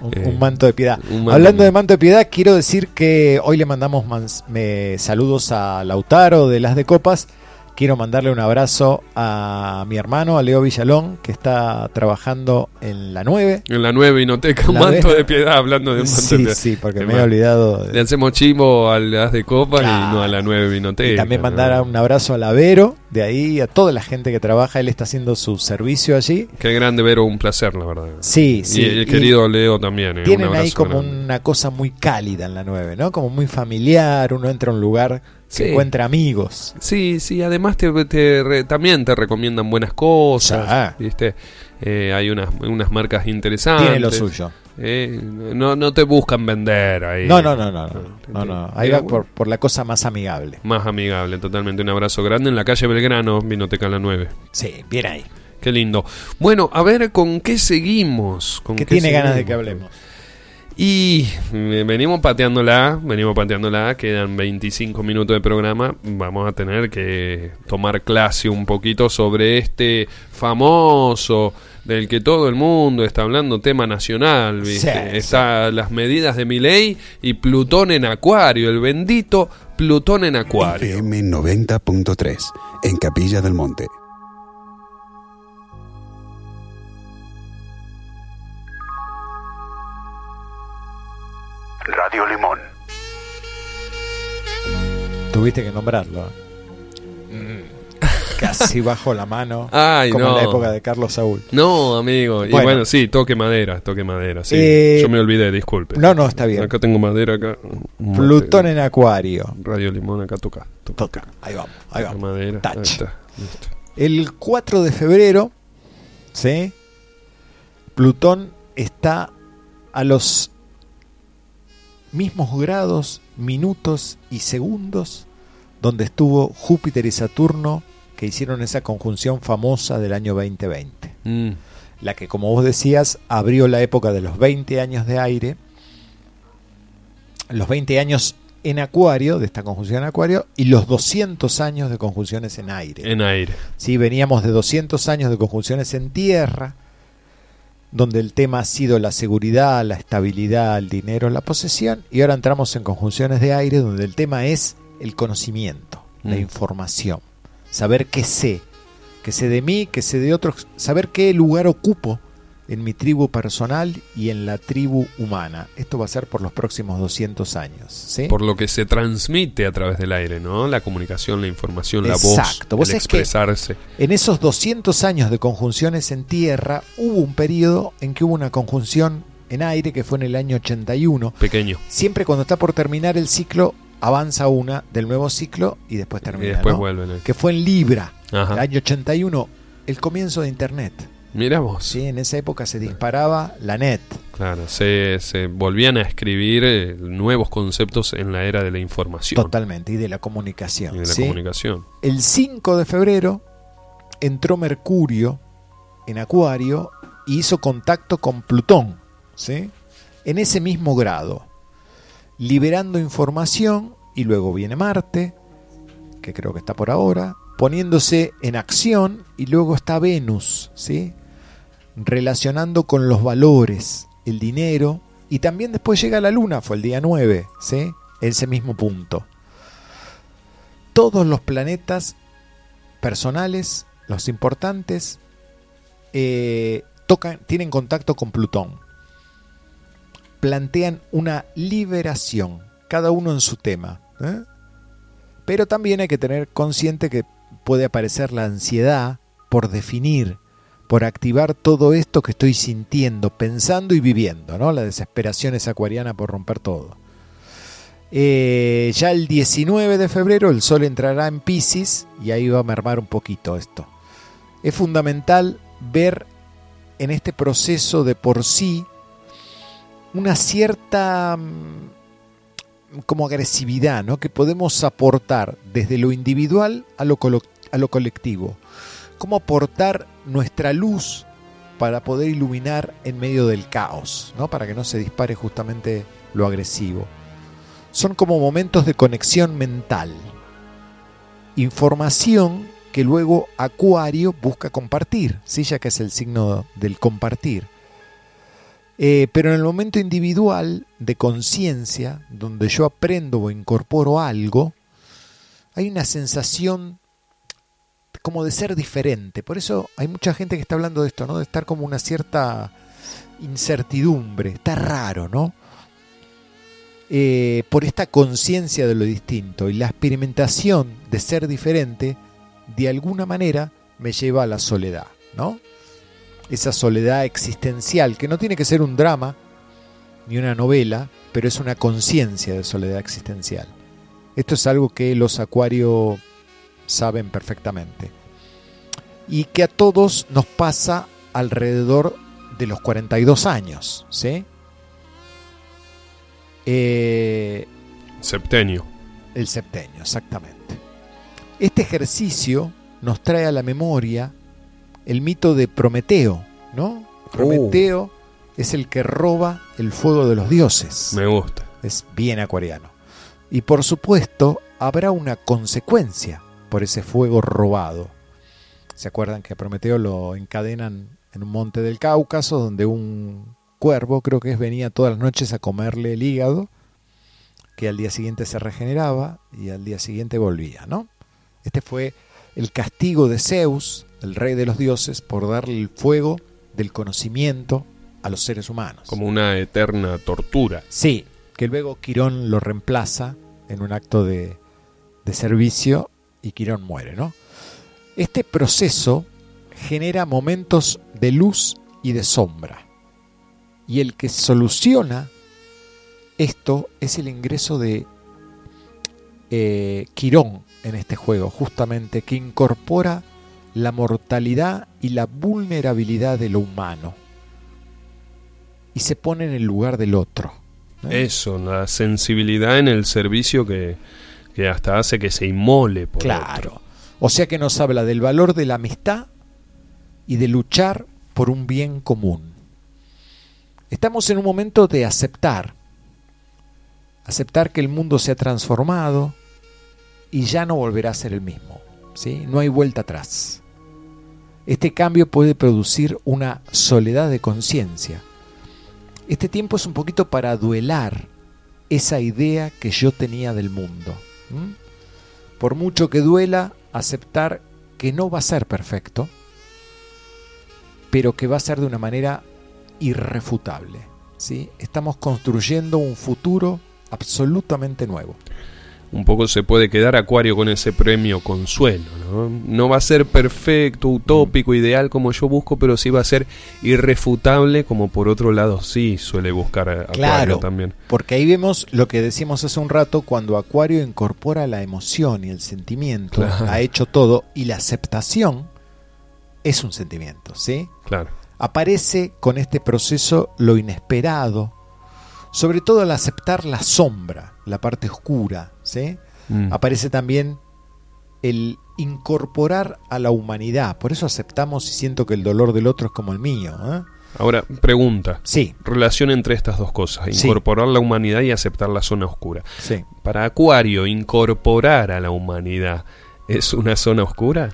un, Eh, un manto de piedad. manto Hablando de- de manto de piedad, quiero decir que hoy le mandamos mans- me- saludos a Lautaro de Las de Copas. Quiero mandarle un abrazo a mi hermano, a Leo Villalón, que está trabajando en la 9. En la nueva vinoteca, un La manto de piedad, hablando de un manto de Sí, piedad. sí, porque me he olvidado. de- Le hacemos chivo al as de copa y no a la nueva vinoteca. Y también ¿no? mandar un abrazo a Lavero, de ahí a toda la gente que trabaja. Él está haciendo su servicio allí. Qué grande, Vero, un placer, la verdad. Sí, sí. Y el y querido Leo también. eh, Tienen un ahí como grande. una cosa muy cálida en la 9, ¿no? Como muy familiar. Uno entra a un lugar que Sí. encuentra amigos. Sí, sí, además te, te re- también te recomiendan buenas cosas, Ya. ¿viste? Eh, hay unas, unas marcas interesantes. Tiene lo suyo. Eh, no, no te buscan vender ahí. No, no, no, no. no, no. Ahí va por, por la cosa más amigable. Más amigable, totalmente. Un abrazo grande en la calle Belgrano, Vinoteca La 9. Sí, bien ahí. Qué lindo. Bueno, a ver, ¿con qué seguimos? ¿Con qué tiene ganas de que hablemos. Y venimos pateándola, venimos pateándola, quedan 25 minutos de programa, vamos a tener que tomar clase un poquito sobre este famoso del que todo el mundo está hablando, tema nacional, ¿viste? Sí, sí. Está las medidas de mi ley y Plutón en Acuario, el bendito Plutón en Acuario. FM 90.3 en Capilla del Monte. Radio Limón. Tuviste que nombrarlo. Casi bajo la mano. Ay, como no. en la época de Carlos Saúl. No, amigo. Y Bueno. bueno, sí, toque madera, toque madera, sí. Eh, Yo me olvidé, disculpe. No, no, está bien. Acá tengo madera, acá. mate. Plutón en Acuario. Radio Limón, acá toca. toca. Toca. Ahí vamos, ahí Toca vamos. madera. Touch. Ahí está, listo. El 4 de febrero, ¿sí? Plutón está a los mismos grados, minutos y segundos donde estuvo Júpiter y Saturno que hicieron esa conjunción famosa del año 2020. Mm, la que como vos decías abrió la época de los 20 años de aire, los 20 años en acuario, de esta conjunción en acuario, y los 200 años de conjunciones en aire. En aire. Sí, veníamos de 200 años de conjunciones en tierra, donde el tema ha sido la seguridad, la estabilidad, el dinero, la posesión, y ahora entramos en conjunciones de aire, donde el tema es el conocimiento, la Mm. información, saber qué sé, qué sé de mí, qué sé de otros, saber qué lugar ocupo en mi tribu personal y en la tribu humana. Esto va a ser por los próximos 200 años. ¿sí? Por lo que se transmite a través del aire, ¿no? La comunicación, la información, la voz, el expresarse. En esos 200 años de conjunciones en tierra, hubo un periodo en que hubo una conjunción en aire que fue en el año 81. Pequeño. Siempre cuando está por terminar el ciclo, avanza una del nuevo ciclo y después termina. Y después ¿no? vuelven. eh. Que fue en Libra, Ajá. el año 81, el comienzo de Internet. Mira vos. Sí, en esa época se disparaba la net. Claro, se, se volvían a escribir eh, nuevos conceptos en la era de la información. Totalmente, y de la comunicación. Y de la ¿sí? comunicación. El 5 de febrero entró Mercurio en Acuario y hizo contacto con Plutón, ¿sí? En ese mismo grado, liberando información y luego viene Marte, que creo que está por ahora, poniéndose en acción y luego está Venus, ¿sí? Relacionando con los valores, el dinero y también después llega la Luna, fue el día 9, ¿sí? Ese mismo punto todos los planetas personales, los importantes, eh, tocan, tienen contacto con Plutón. Plantean una liberación, cada uno en su tema. ¿eh? Pero también hay que tener consciente que puede aparecer la ansiedad por definir, por activar todo esto que estoy sintiendo, pensando y viviendo, ¿no? La desesperación es acuariana por romper todo. Eh, ya el 19 de febrero el Sol entrará en Pisces y ahí va a mermar un poquito esto. Es fundamental ver en este proceso de por sí una cierta mm, como agresividad ¿no? que podemos aportar desde lo individual a lo, a lo colectivo. Cómo aportar nuestra luz para poder iluminar en medio del caos, ¿no? para que no se dispare justamente lo agresivo son como momentos de conexión mental. Información que luego Acuario busca compartir, ¿sí? ya que es el signo del compartir. Eh, pero en el momento individual de conciencia, donde yo aprendo o incorporo algo, hay una sensación como de ser diferente. Por eso hay mucha gente que está hablando de esto, ¿no? De estar como una cierta incertidumbre. Está raro, ¿no? eh, por esta conciencia de lo distinto y la experimentación de ser diferente, de alguna manera me lleva a la soledad, ¿no? Esa soledad existencial, que no tiene que ser un drama ni una novela, pero es una conciencia de soledad existencial. Esto es algo que los acuarios saben perfectamente. Y que a todos nos pasa alrededor de los 42 años, ¿sí? Eh, Septenio. el septenio, exactamente. Este ejercicio nos trae a la memoria el mito de Prometeo, ¿no? Prometeo es el que roba el fuego de los dioses. Me gusta. Es bien acuariano. Y por supuesto, habrá una consecuencia por ese fuego robado. ¿Se acuerdan que a Prometeo lo encadenan en un monte del Cáucaso donde un cuervo, creo que es, venía todas las noches a comerle el hígado, que al día siguiente se regeneraba y al día siguiente volvía, ¿no? Este fue el castigo de Zeus, el rey de los dioses, por darle el fuego del conocimiento a los seres humanos. Como una eterna tortura. Sí, que luego Quirón lo reemplaza en un acto de, de servicio y Quirón muere, ¿no? Este proceso genera momentos de luz y de sombra. Y el que soluciona esto es el ingreso de eh, Quirón en este juego, justamente, que incorpora la mortalidad y la vulnerabilidad de lo humano. Y se pone en el lugar del otro. ¿no? Eso, la sensibilidad en el servicio que, que hasta hace que se inmole por Claro. otro. O sea que nos habla del valor de la amistad y de luchar por un bien común. Estamos en un momento de aceptar, aceptar que el mundo se ha transformado y ya no volverá a ser el mismo. ¿sí? No hay vuelta atrás. Este cambio puede producir una soledad de conciencia. Este tiempo es un poquito para duelar esa idea que yo tenía del mundo. Por mucho que duela, aceptar que no va a ser perfecto, pero que va a ser de una manera irrefutable. ¿sí? Estamos construyendo un futuro absolutamente nuevo. Un poco se puede quedar Acuario con ese premio consuelo, ¿no? No va a ser perfecto, utópico, ideal como yo busco, pero sí va a ser irrefutable como por otro lado sí suele buscar Acuario Claro, también. porque ahí vemos lo que decíamos hace un rato, cuando Acuario incorpora la emoción y el sentimiento, Claro. ha hecho todo, y la aceptación es un sentimiento, ¿sí? Claro. Aparece con este proceso lo inesperado, sobre todo al aceptar la sombra, la parte oscura, ¿sí? Mm. Aparece también el incorporar a la humanidad, por eso aceptamos y siento que el dolor del otro es como el mío, ¿eh? Ahora, pregunta. Sí. Relación entre estas dos cosas. Sí. Incorporar la humanidad y aceptar la zona oscura. Sí. Para Acuario, incorporar a la humanidad es una zona oscura.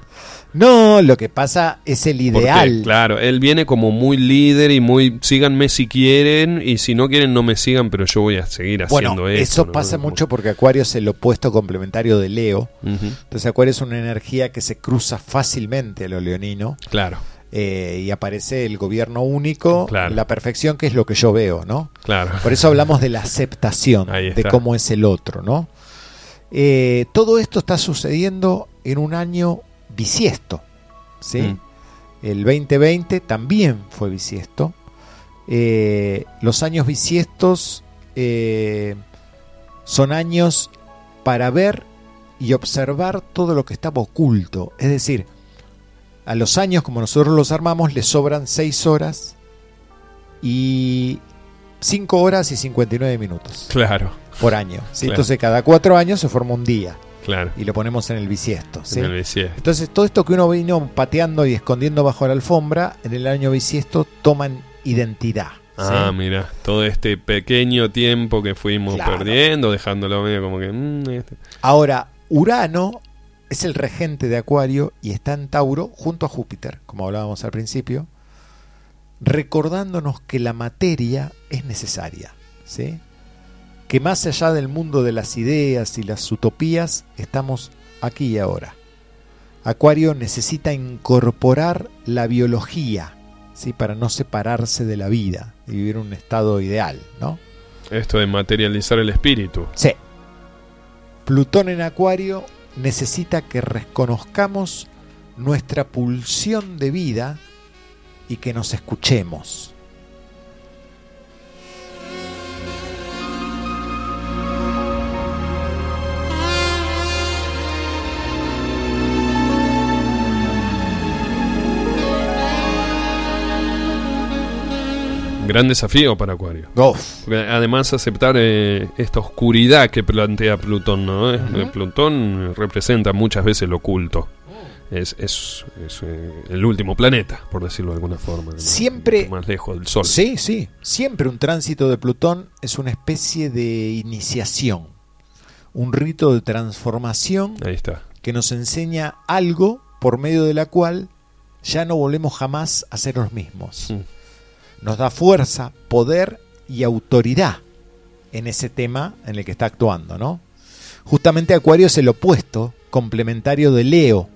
No, lo que pasa es el Porque, ideal. claro, él viene como muy líder y muy síganme si quieren y si no quieren no me sigan, pero yo voy a seguir haciendo Bueno, esto. eso ¿no? pasa mucho porque Acuario es el opuesto complementario de Leo. Entonces Acuario es una energía que se cruza fácilmente a lo leonino. Claro, eh, y aparece el gobierno único, Claro. la perfección, que es lo que yo veo, ¿no? claro. Por eso hablamos de la aceptación, de cómo es el otro, ¿no? Eh, todo esto está sucediendo en un año bisiesto, ¿sí? Mm. El 2020 también fue bisiesto. Eh, los años bisiestos eh, son años para ver y observar todo lo que estaba oculto. Es decir, a los años como nosotros los armamos le sobran 6 horas y 5 horas y 59 minutos Claro, por año. ¿sí? Claro. Entonces cada 4 años se forma un día claro. y lo ponemos en el bisiesto. ¿sí? En el bisiesto. Entonces todo esto que uno vino pateando y escondiendo bajo la alfombra, en el año bisiesto toman identidad. ¿sí? Ah, mira, todo este pequeño tiempo que fuimos Claro. perdiendo, dejándolo medio como que... mm, este. Ahora, Urano es el regente de Acuario y está en Tauro junto a Júpiter, como hablábamos al principio, recordándonos que la materia es necesaria, ¿sí? Que más allá del mundo de las ideas y las utopías, estamos aquí y ahora. Acuario necesita incorporar la biología, ¿sí? Para no separarse de la vida y vivir un estado ideal, ¿no? Esto de materializar el espíritu. Sí. Plutón en Acuario necesita que reconozcamos nuestra pulsión de vida y que nos escuchemos. Gran desafío para Acuario. Uf, Además, aceptar eh, esta oscuridad que plantea Plutón, ¿no? Es- eh, Plutón representa muchas veces lo oculto. Es, es- es, eh, el último planeta, por decirlo de alguna forma. ¿no? Siempre- Más lejos del Sol. Sí, sí. Siempre un tránsito de Plutón es una especie de iniciación, un rito de transformación Ahí está. que nos enseña algo por medio de la cual ya no volvemos jamás a ser los mismos. Mm. Nos da fuerza, poder y autoridad en ese tema en el que está actuando, ¿no? Justamente Acuario es el opuesto, complementario de Leo.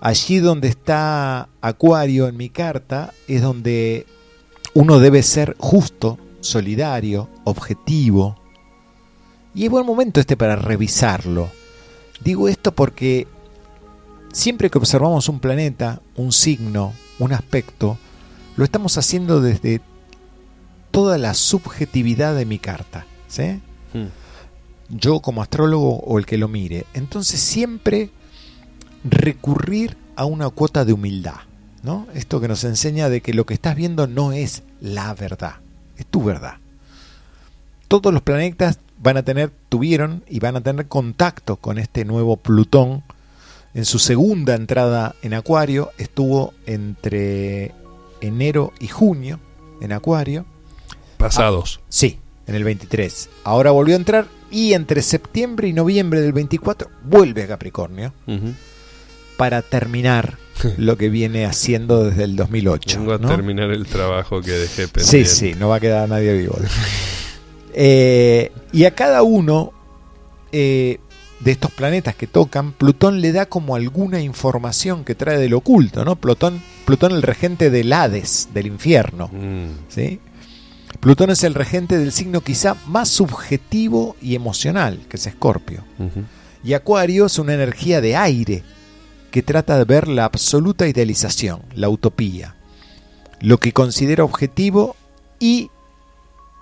Allí donde está Acuario en mi carta es donde uno debe ser justo, solidario, objetivo. Y es buen momento este para revisarlo. Digo esto porque siempre que observamos un planeta, un signo, un aspecto, lo estamos haciendo desde toda la subjetividad de mi carta. ¿sí? Mm. Yo como astrólogo o el que lo mire. Entonces siempre recurrir a una cuota de humildad. ¿no? Esto que nos enseña de que lo que estás viendo no es la verdad, es tu verdad. Todos los planetas van a tener, tuvieron y van a tener contacto con este nuevo Plutón. En su segunda entrada en Acuario estuvo entre enero y junio en Acuario. Pasados. Ah, sí, en el 23. Ahora volvió a entrar y entre septiembre y noviembre del 24 vuelve a Capricornio para terminar lo que viene haciendo desde el 2008. Vengo a ¿no? terminar el trabajo que dejé Sí, pendiente. sí, no va a quedar nadie vivo. Eh, y a cada uno eh, de estos planetas que tocan, Plutón le da como alguna información que trae del oculto, ¿no? Plutón, Plutón el regente del Hades, del infierno. Mm, ¿sí? Plutón es el regente del signo quizá más subjetivo y emocional, que es Escorpio. Y Acuario es una energía de aire que trata de ver la absoluta idealización, la utopía, lo que considera objetivo y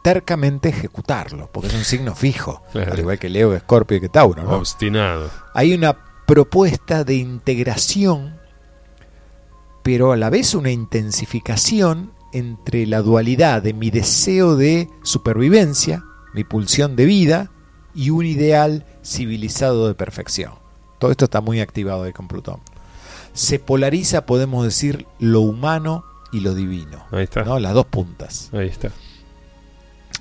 tercamente ejecutarlo, porque es un signo fijo, Claro. al igual que Leo, Escorpio y que Tauro. ¿no? Obstinado. Hay una propuesta de integración, pero a la vez una intensificación entre la dualidad de mi deseo de supervivencia, mi pulsión de vida, y un ideal civilizado de perfección. Todo esto está muy activado ahí con Plutón. Se polariza, podemos decir, lo humano y lo divino. Ahí está. ¿no? Las dos puntas. Ahí está.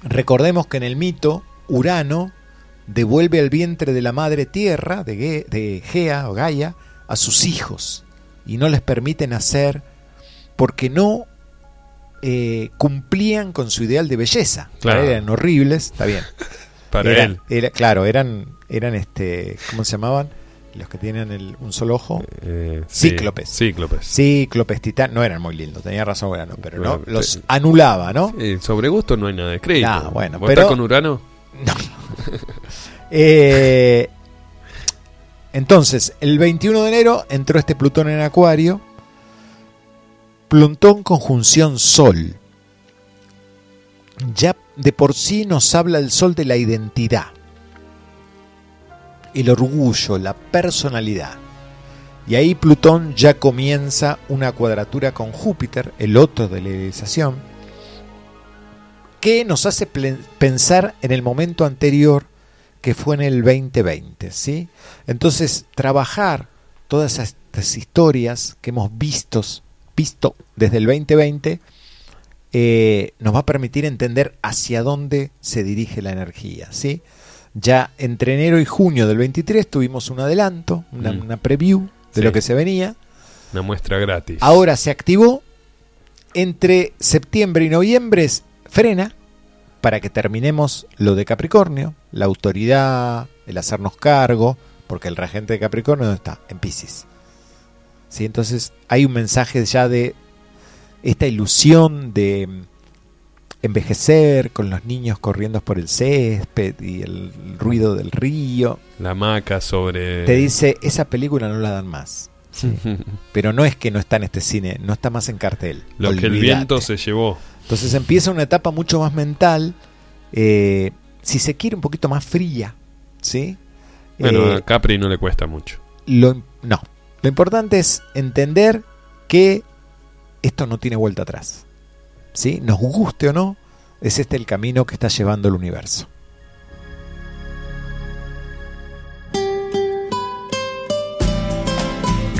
Recordemos que en el mito, Urano devuelve al vientre de la madre tierra, de, Ge- de Gea o Gaia, a sus hijos y no les permite nacer porque no eh, cumplían con su ideal de belleza. Claro. eran horribles, está bien. Para Era- él. era- claro, eran, eran este, ¿cómo se llamaban? Los que tienen el- un solo ojo. Eh, sí, Cíclopes. Cíclopes. Cíclopes, titán, no eran muy lindos, tenía razón Urano, pero no, los anulaba, ¿no? Sobre gusto no hay nada de crédito. Bueno, ¿Vos pero- con Urano? Eh, entonces, el 21 de enero entró este Plutón en Acuario. Plutón conjunción Sol. Ya de por sí nos habla el Sol de la identidad, el orgullo, la personalidad. Y ahí Plutón ya comienza una cuadratura con Júpiter, el otro de la idealización, que nos hace pensar en el momento anterior que fue en el 2020, ¿sí? Entonces, trabajar todas estas historias que hemos visto, visto desde el 2020 eh, nos va a permitir entender hacia dónde se dirige la energía, ¿sí? Ya entre enero y junio del 23 tuvimos un adelanto, una, Mm. una preview de Sí. lo que se venía. Una muestra gratis. Ahora se activó. Entre septiembre y noviembre es- frena para que terminemos lo de Capricornio, la autoridad, el hacernos cargo, porque el regente de Capricornio ¿dónde está? En Pisces. ¿Sí? Entonces hay un mensaje ya de esta ilusión de envejecer con los niños corriendo por el césped y el ruido del río. La hamaca sobre. Te dice, esa película no la dan más. Sí. Pero no es que no está en este cine, no está más en cartel. Lo que el viento se llevó. Entonces empieza una etapa mucho más mental, eh, si se quiere un poquito más fría, ¿sí? Bueno, Eh, a Capri no le cuesta mucho. lo, no, lo importante es entender que esto no tiene vuelta atrás, ¿sí? Nos guste o no, es este el camino que está llevando el universo.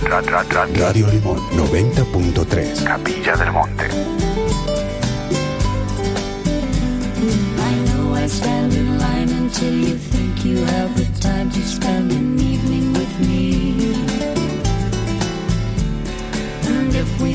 Ra- ra- ra- Radio Limón 90.3 Capilla del Monte I know I stand in line until you think you have the time to spend an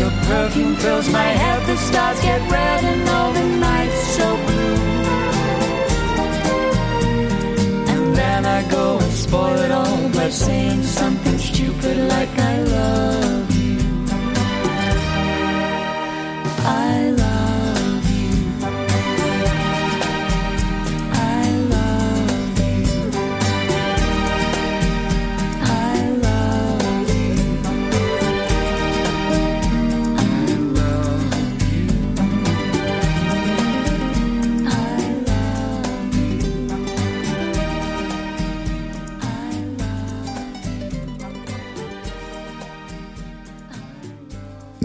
your perfume fills my head. The stars get red and all the nights so blue. And then I go and spoil it all by saying something stupid like I love you.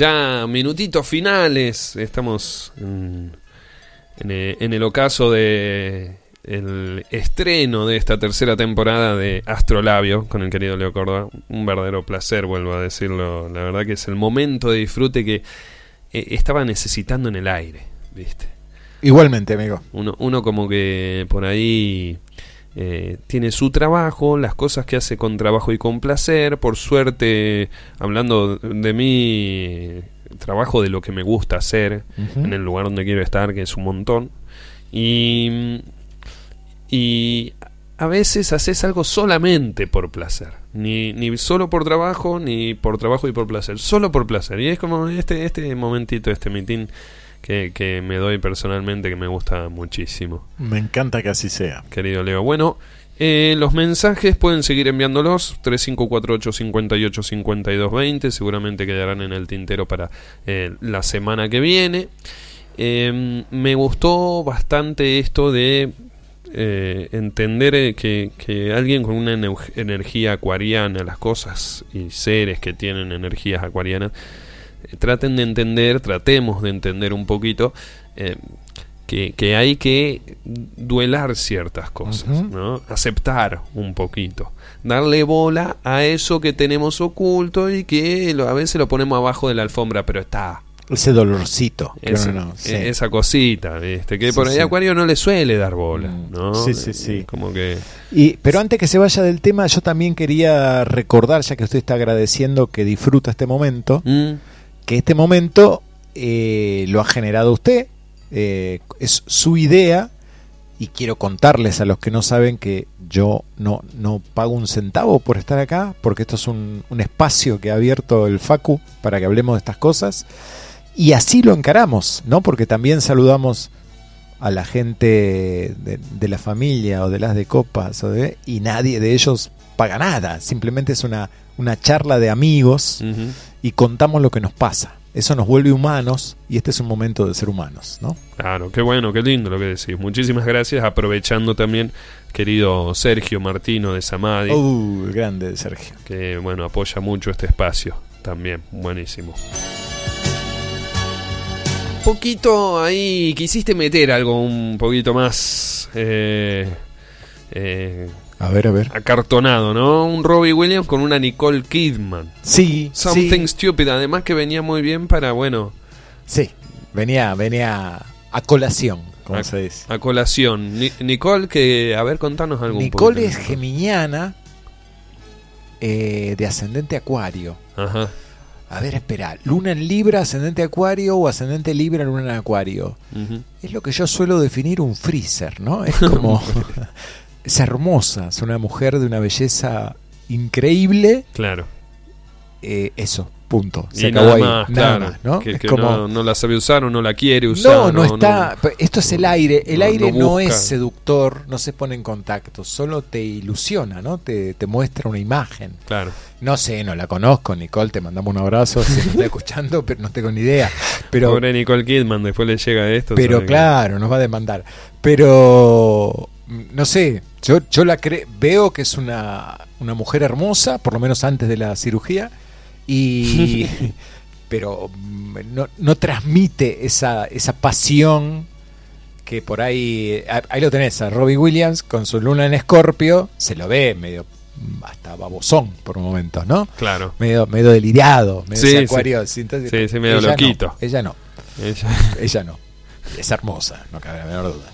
Ya minutitos finales, estamos en, en el, en el ocaso de el estreno de esta tercera temporada de Astrolabio con el querido Leo Córdoba. Un verdadero placer, vuelvo a decirlo. La verdad que es el momento de disfrute que eh, estaba necesitando en el aire, ¿viste? Igualmente, amigo. Uno, uno como que por ahí eh, tiene su trabajo, las cosas que hace con trabajo y con placer. Por suerte, hablando de mí, trabajo de lo que me gusta hacer en el lugar donde quiero estar, que es un montón. Y, y a veces haces algo solamente por placer. Ni, ni solo por trabajo, ni por trabajo y por placer. Solo por placer. Y es como este, este momentito, este mitin que, que me doy personalmente que me gusta muchísimo. Me encanta que así sea. Querido Leo. Bueno, eh, los mensajes pueden seguir enviándolos 3548 58 52 20 seguramente quedarán en el tintero para eh, la semana que viene Eh, me gustó bastante esto de eh, entender eh, que, que alguien con una energía acuariana las cosas y seres que tienen energías acuarianas traten de entender tratemos de entender un poquito eh, que, que hay que duelar ciertas cosas. ¿no? Aceptar un poquito. Darle bola a eso que tenemos oculto y que lo- a veces lo ponemos abajo de la alfombra, pero está. Ese dolorcito. que Esa, uno no- sí. esa cosita, ¿viste? Que Sí, por ahí sí. Acuario no le suele dar bola, ¿no? Sí, sí, sí. Como que... Y, pero antes que se vaya del tema, yo también quería recordar, ya que usted está agradeciendo que disfruta este momento, Mm. Que este momento eh, lo ha generado usted, eh, es su idea, y quiero contarles a los que no saben que yo no, no pago un centavo por estar acá, porque esto es un, un espacio que ha abierto el Facu para que hablemos de estas cosas, y así lo encaramos, ¿no? Porque también saludamos a la gente de, la familia o de las de copas y nadie de ellos paga nada, simplemente es una, una charla de amigos. Y contamos lo que nos pasa. Eso nos vuelve humanos y este es un momento de ser humanos, ¿no? Claro, qué bueno, qué lindo lo que decís. Muchísimas gracias. Aprovechando también, querido Sergio Martino de Samadi, Uh, el grande Sergio. que bueno, apoya mucho este espacio también. Buenísimo. Poquito ahí, quisiste meter algo un poquito más eh, eh, A ver, a ver. acartonado, ¿no? Un Robbie Williams con una Nicole Kidman. Sí, Something sí, Stupid, además que venía muy bien para, bueno, sí. Venía, venía a colación, como a, se dice. a colación. Ni- Nicole, que, a ver, contanos algo. un Nicole es geminiana eh, de ascendente acuario. Ajá. A ver, espera, luna en Libra, ascendente Acuario o ascendente Libra, luna en Acuario. Es lo que yo suelo definir un freezer, ¿no? Es como... es hermosa, es una mujer de una belleza increíble. Claro. Eh, eso, punto. Se y acabó nada ahí, más, nada claro. más, ¿no? Que, Es que como- no, no la sabe usar o no la quiere usar. No, no está. Esto es el aire. El aire no es seductor, no se pone en contacto, solo te ilusiona, ¿no? Te, te muestra una imagen. Claro. No sé, no la conozco, Nicole, te mandamos un abrazo si me está escuchando, pero no tengo ni idea. Pero, Pobre Nicole Kidman, después le llega esto. pero que- claro, nos va a demandar. Pero, mm, no sé, yo, yo la cre- veo que es una, una mujer hermosa, por lo menos antes de la cirugía, y pero mm, no, no transmite esa, esa pasión que por ahí, ah, ahí lo tenés, a Robbie Williams con su luna en escorpio, se lo ve medio mm, hasta babosón por momentos, ¿no? Claro. Medio, medio delirado, medio Sí, acuario. sí, entonces, Sí, sí, medio ella no, loquito. ella no. Ella. Ella no. Es hermosa, no cabe la menor duda.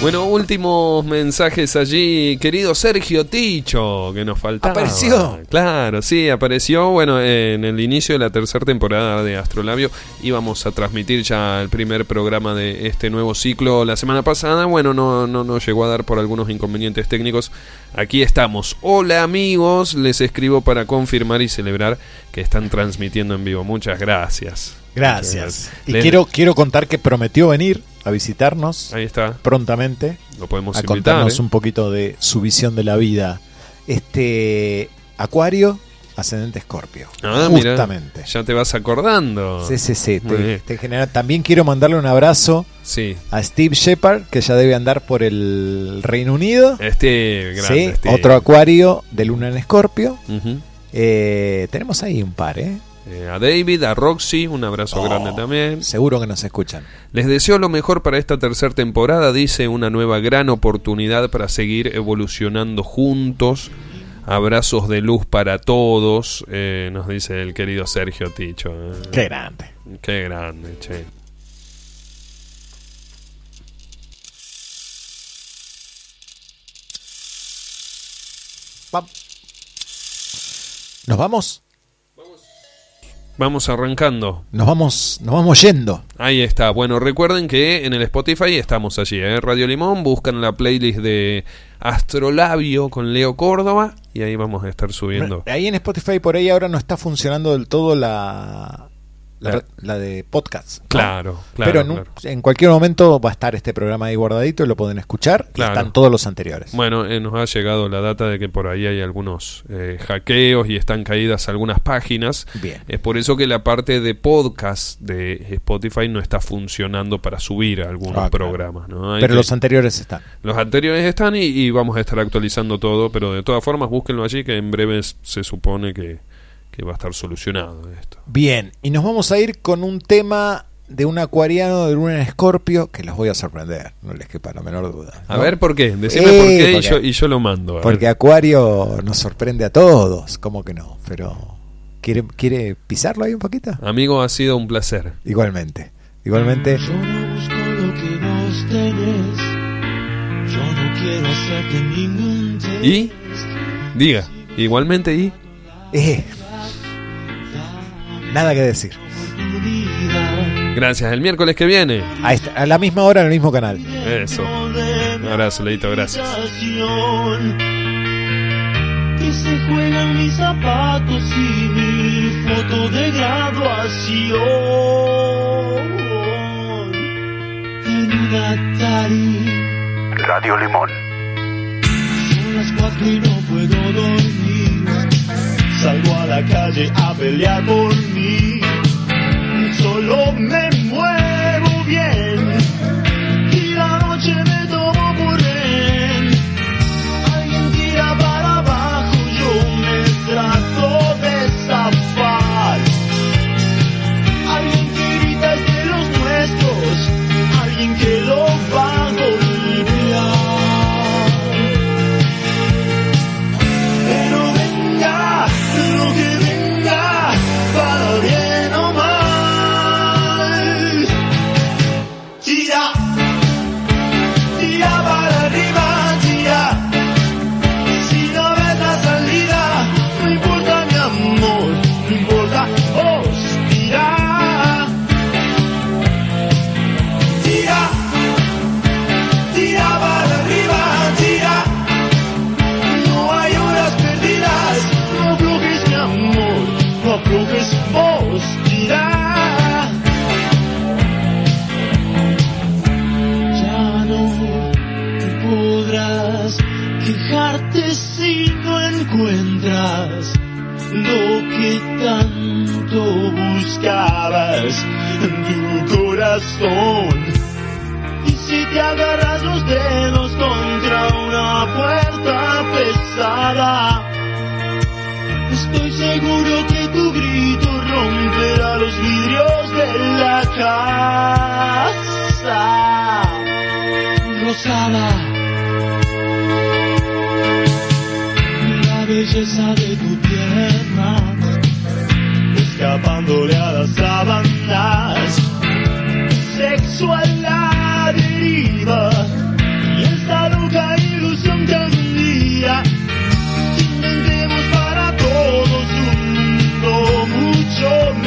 Bueno, últimos mensajes allí, querido Sergio Ticho, que nos faltaba. ¿Apareció? Claro, sí, apareció. Bueno, en el inicio de la tercera temporada de Astrolabio íbamos a transmitir ya el primer programa de este nuevo ciclo la semana pasada. Bueno, no, no nos llegó a dar por algunos inconvenientes técnicos. Aquí estamos. Hola amigos, les escribo para confirmar y celebrar que están transmitiendo en vivo. Muchas gracias. Gracias. Y Les- quiero, quiero contar que prometió venir a visitarnos Ahí está. prontamente. Lo podemos a invitar. contarnos ¿eh? un poquito de su visión de la vida. Este Acuario, ascendente Escorpio. Ah, justamente. ya te vas acordando. Sí, sí, sí. Te- bien. te genera- También quiero mandarle un abrazo Sí. a Steve Shepard, que ya debe andar por el Reino Unido. Este grande. Sí, este. otro Acuario de Luna en Escorpio. Eh, tenemos ahí un par, ¿eh? Eh, a David, a Roxy, un abrazo Oh. grande también. Seguro que nos escuchan. Les deseo lo mejor para esta tercera temporada, dice una nueva gran oportunidad para seguir evolucionando juntos. Abrazos de luz para todos, eh, nos dice el querido Sergio Ticho. eh. Qué grande. Qué grande, che. ¿Nos vamos? Vamos arrancando. Nos vamos, nos vamos yendo. Ahí está. Bueno, recuerden que en el Spotify estamos allí, ¿eh? Radio Limón. Buscan la playlist de Astrolabio con Leo Córdoba y ahí vamos a estar subiendo. Ahí en Spotify por ahí ahora no está funcionando del todo la, la, de podcast. ¿no? Claro, claro, Pero en, un- claro. en cualquier momento va a estar este programa ahí guardadito y lo pueden escuchar. y Claro. están todos los anteriores. Bueno, eh, nos ha llegado la data de que por ahí hay algunos eh, hackeos y están caídas algunas páginas. Bien. Es por eso que la parte de podcast de Spotify no está funcionando para subir algunos Ah, programas. ¿no? Pero que- los anteriores están. los anteriores están y, y vamos a estar actualizando todo, pero de todas formas búsquenlo allí que en breve se supone que, que va a estar solucionado esto. Bien, y nos vamos a ir con un tema de un acuariano de luna en escorpio que los voy a sorprender, no les quepa la menor duda. A ver por qué, decime Eh, por qué y yo, y yo lo mando. a Porque ver. Acuario nos sorprende a todos, ¿cómo que no? Pero ¿quiere, quiere pisarlo ahí un poquito? Amigo, ha sido un placer. Igualmente, igualmente. Yo no busco lo que vos tenés. Yo no quiero hacerte ningún test. Y, diga, igualmente y... Eh, nada que decir. Gracias, el miércoles que viene. A, esta- a la misma hora en el mismo canal. Eso. Un abrazo, Leito, gracias. Que se juegan mis zapatos y mi foto de graduación. En un Atari. Radio Limón. Son las cuatro y no puedo dormir. Salgo a la calle a pelear por mí. Solo me en tu corazón. Y si te agarras los dedos contra una puerta pesada, estoy seguro que tu grito romperá los vidrios de la casa rosada. La belleza de tu pierna, escapándole a las sábanas, sexo a la deriva, y esta loca ilusión que algún día inventemos para todos un mundo mucho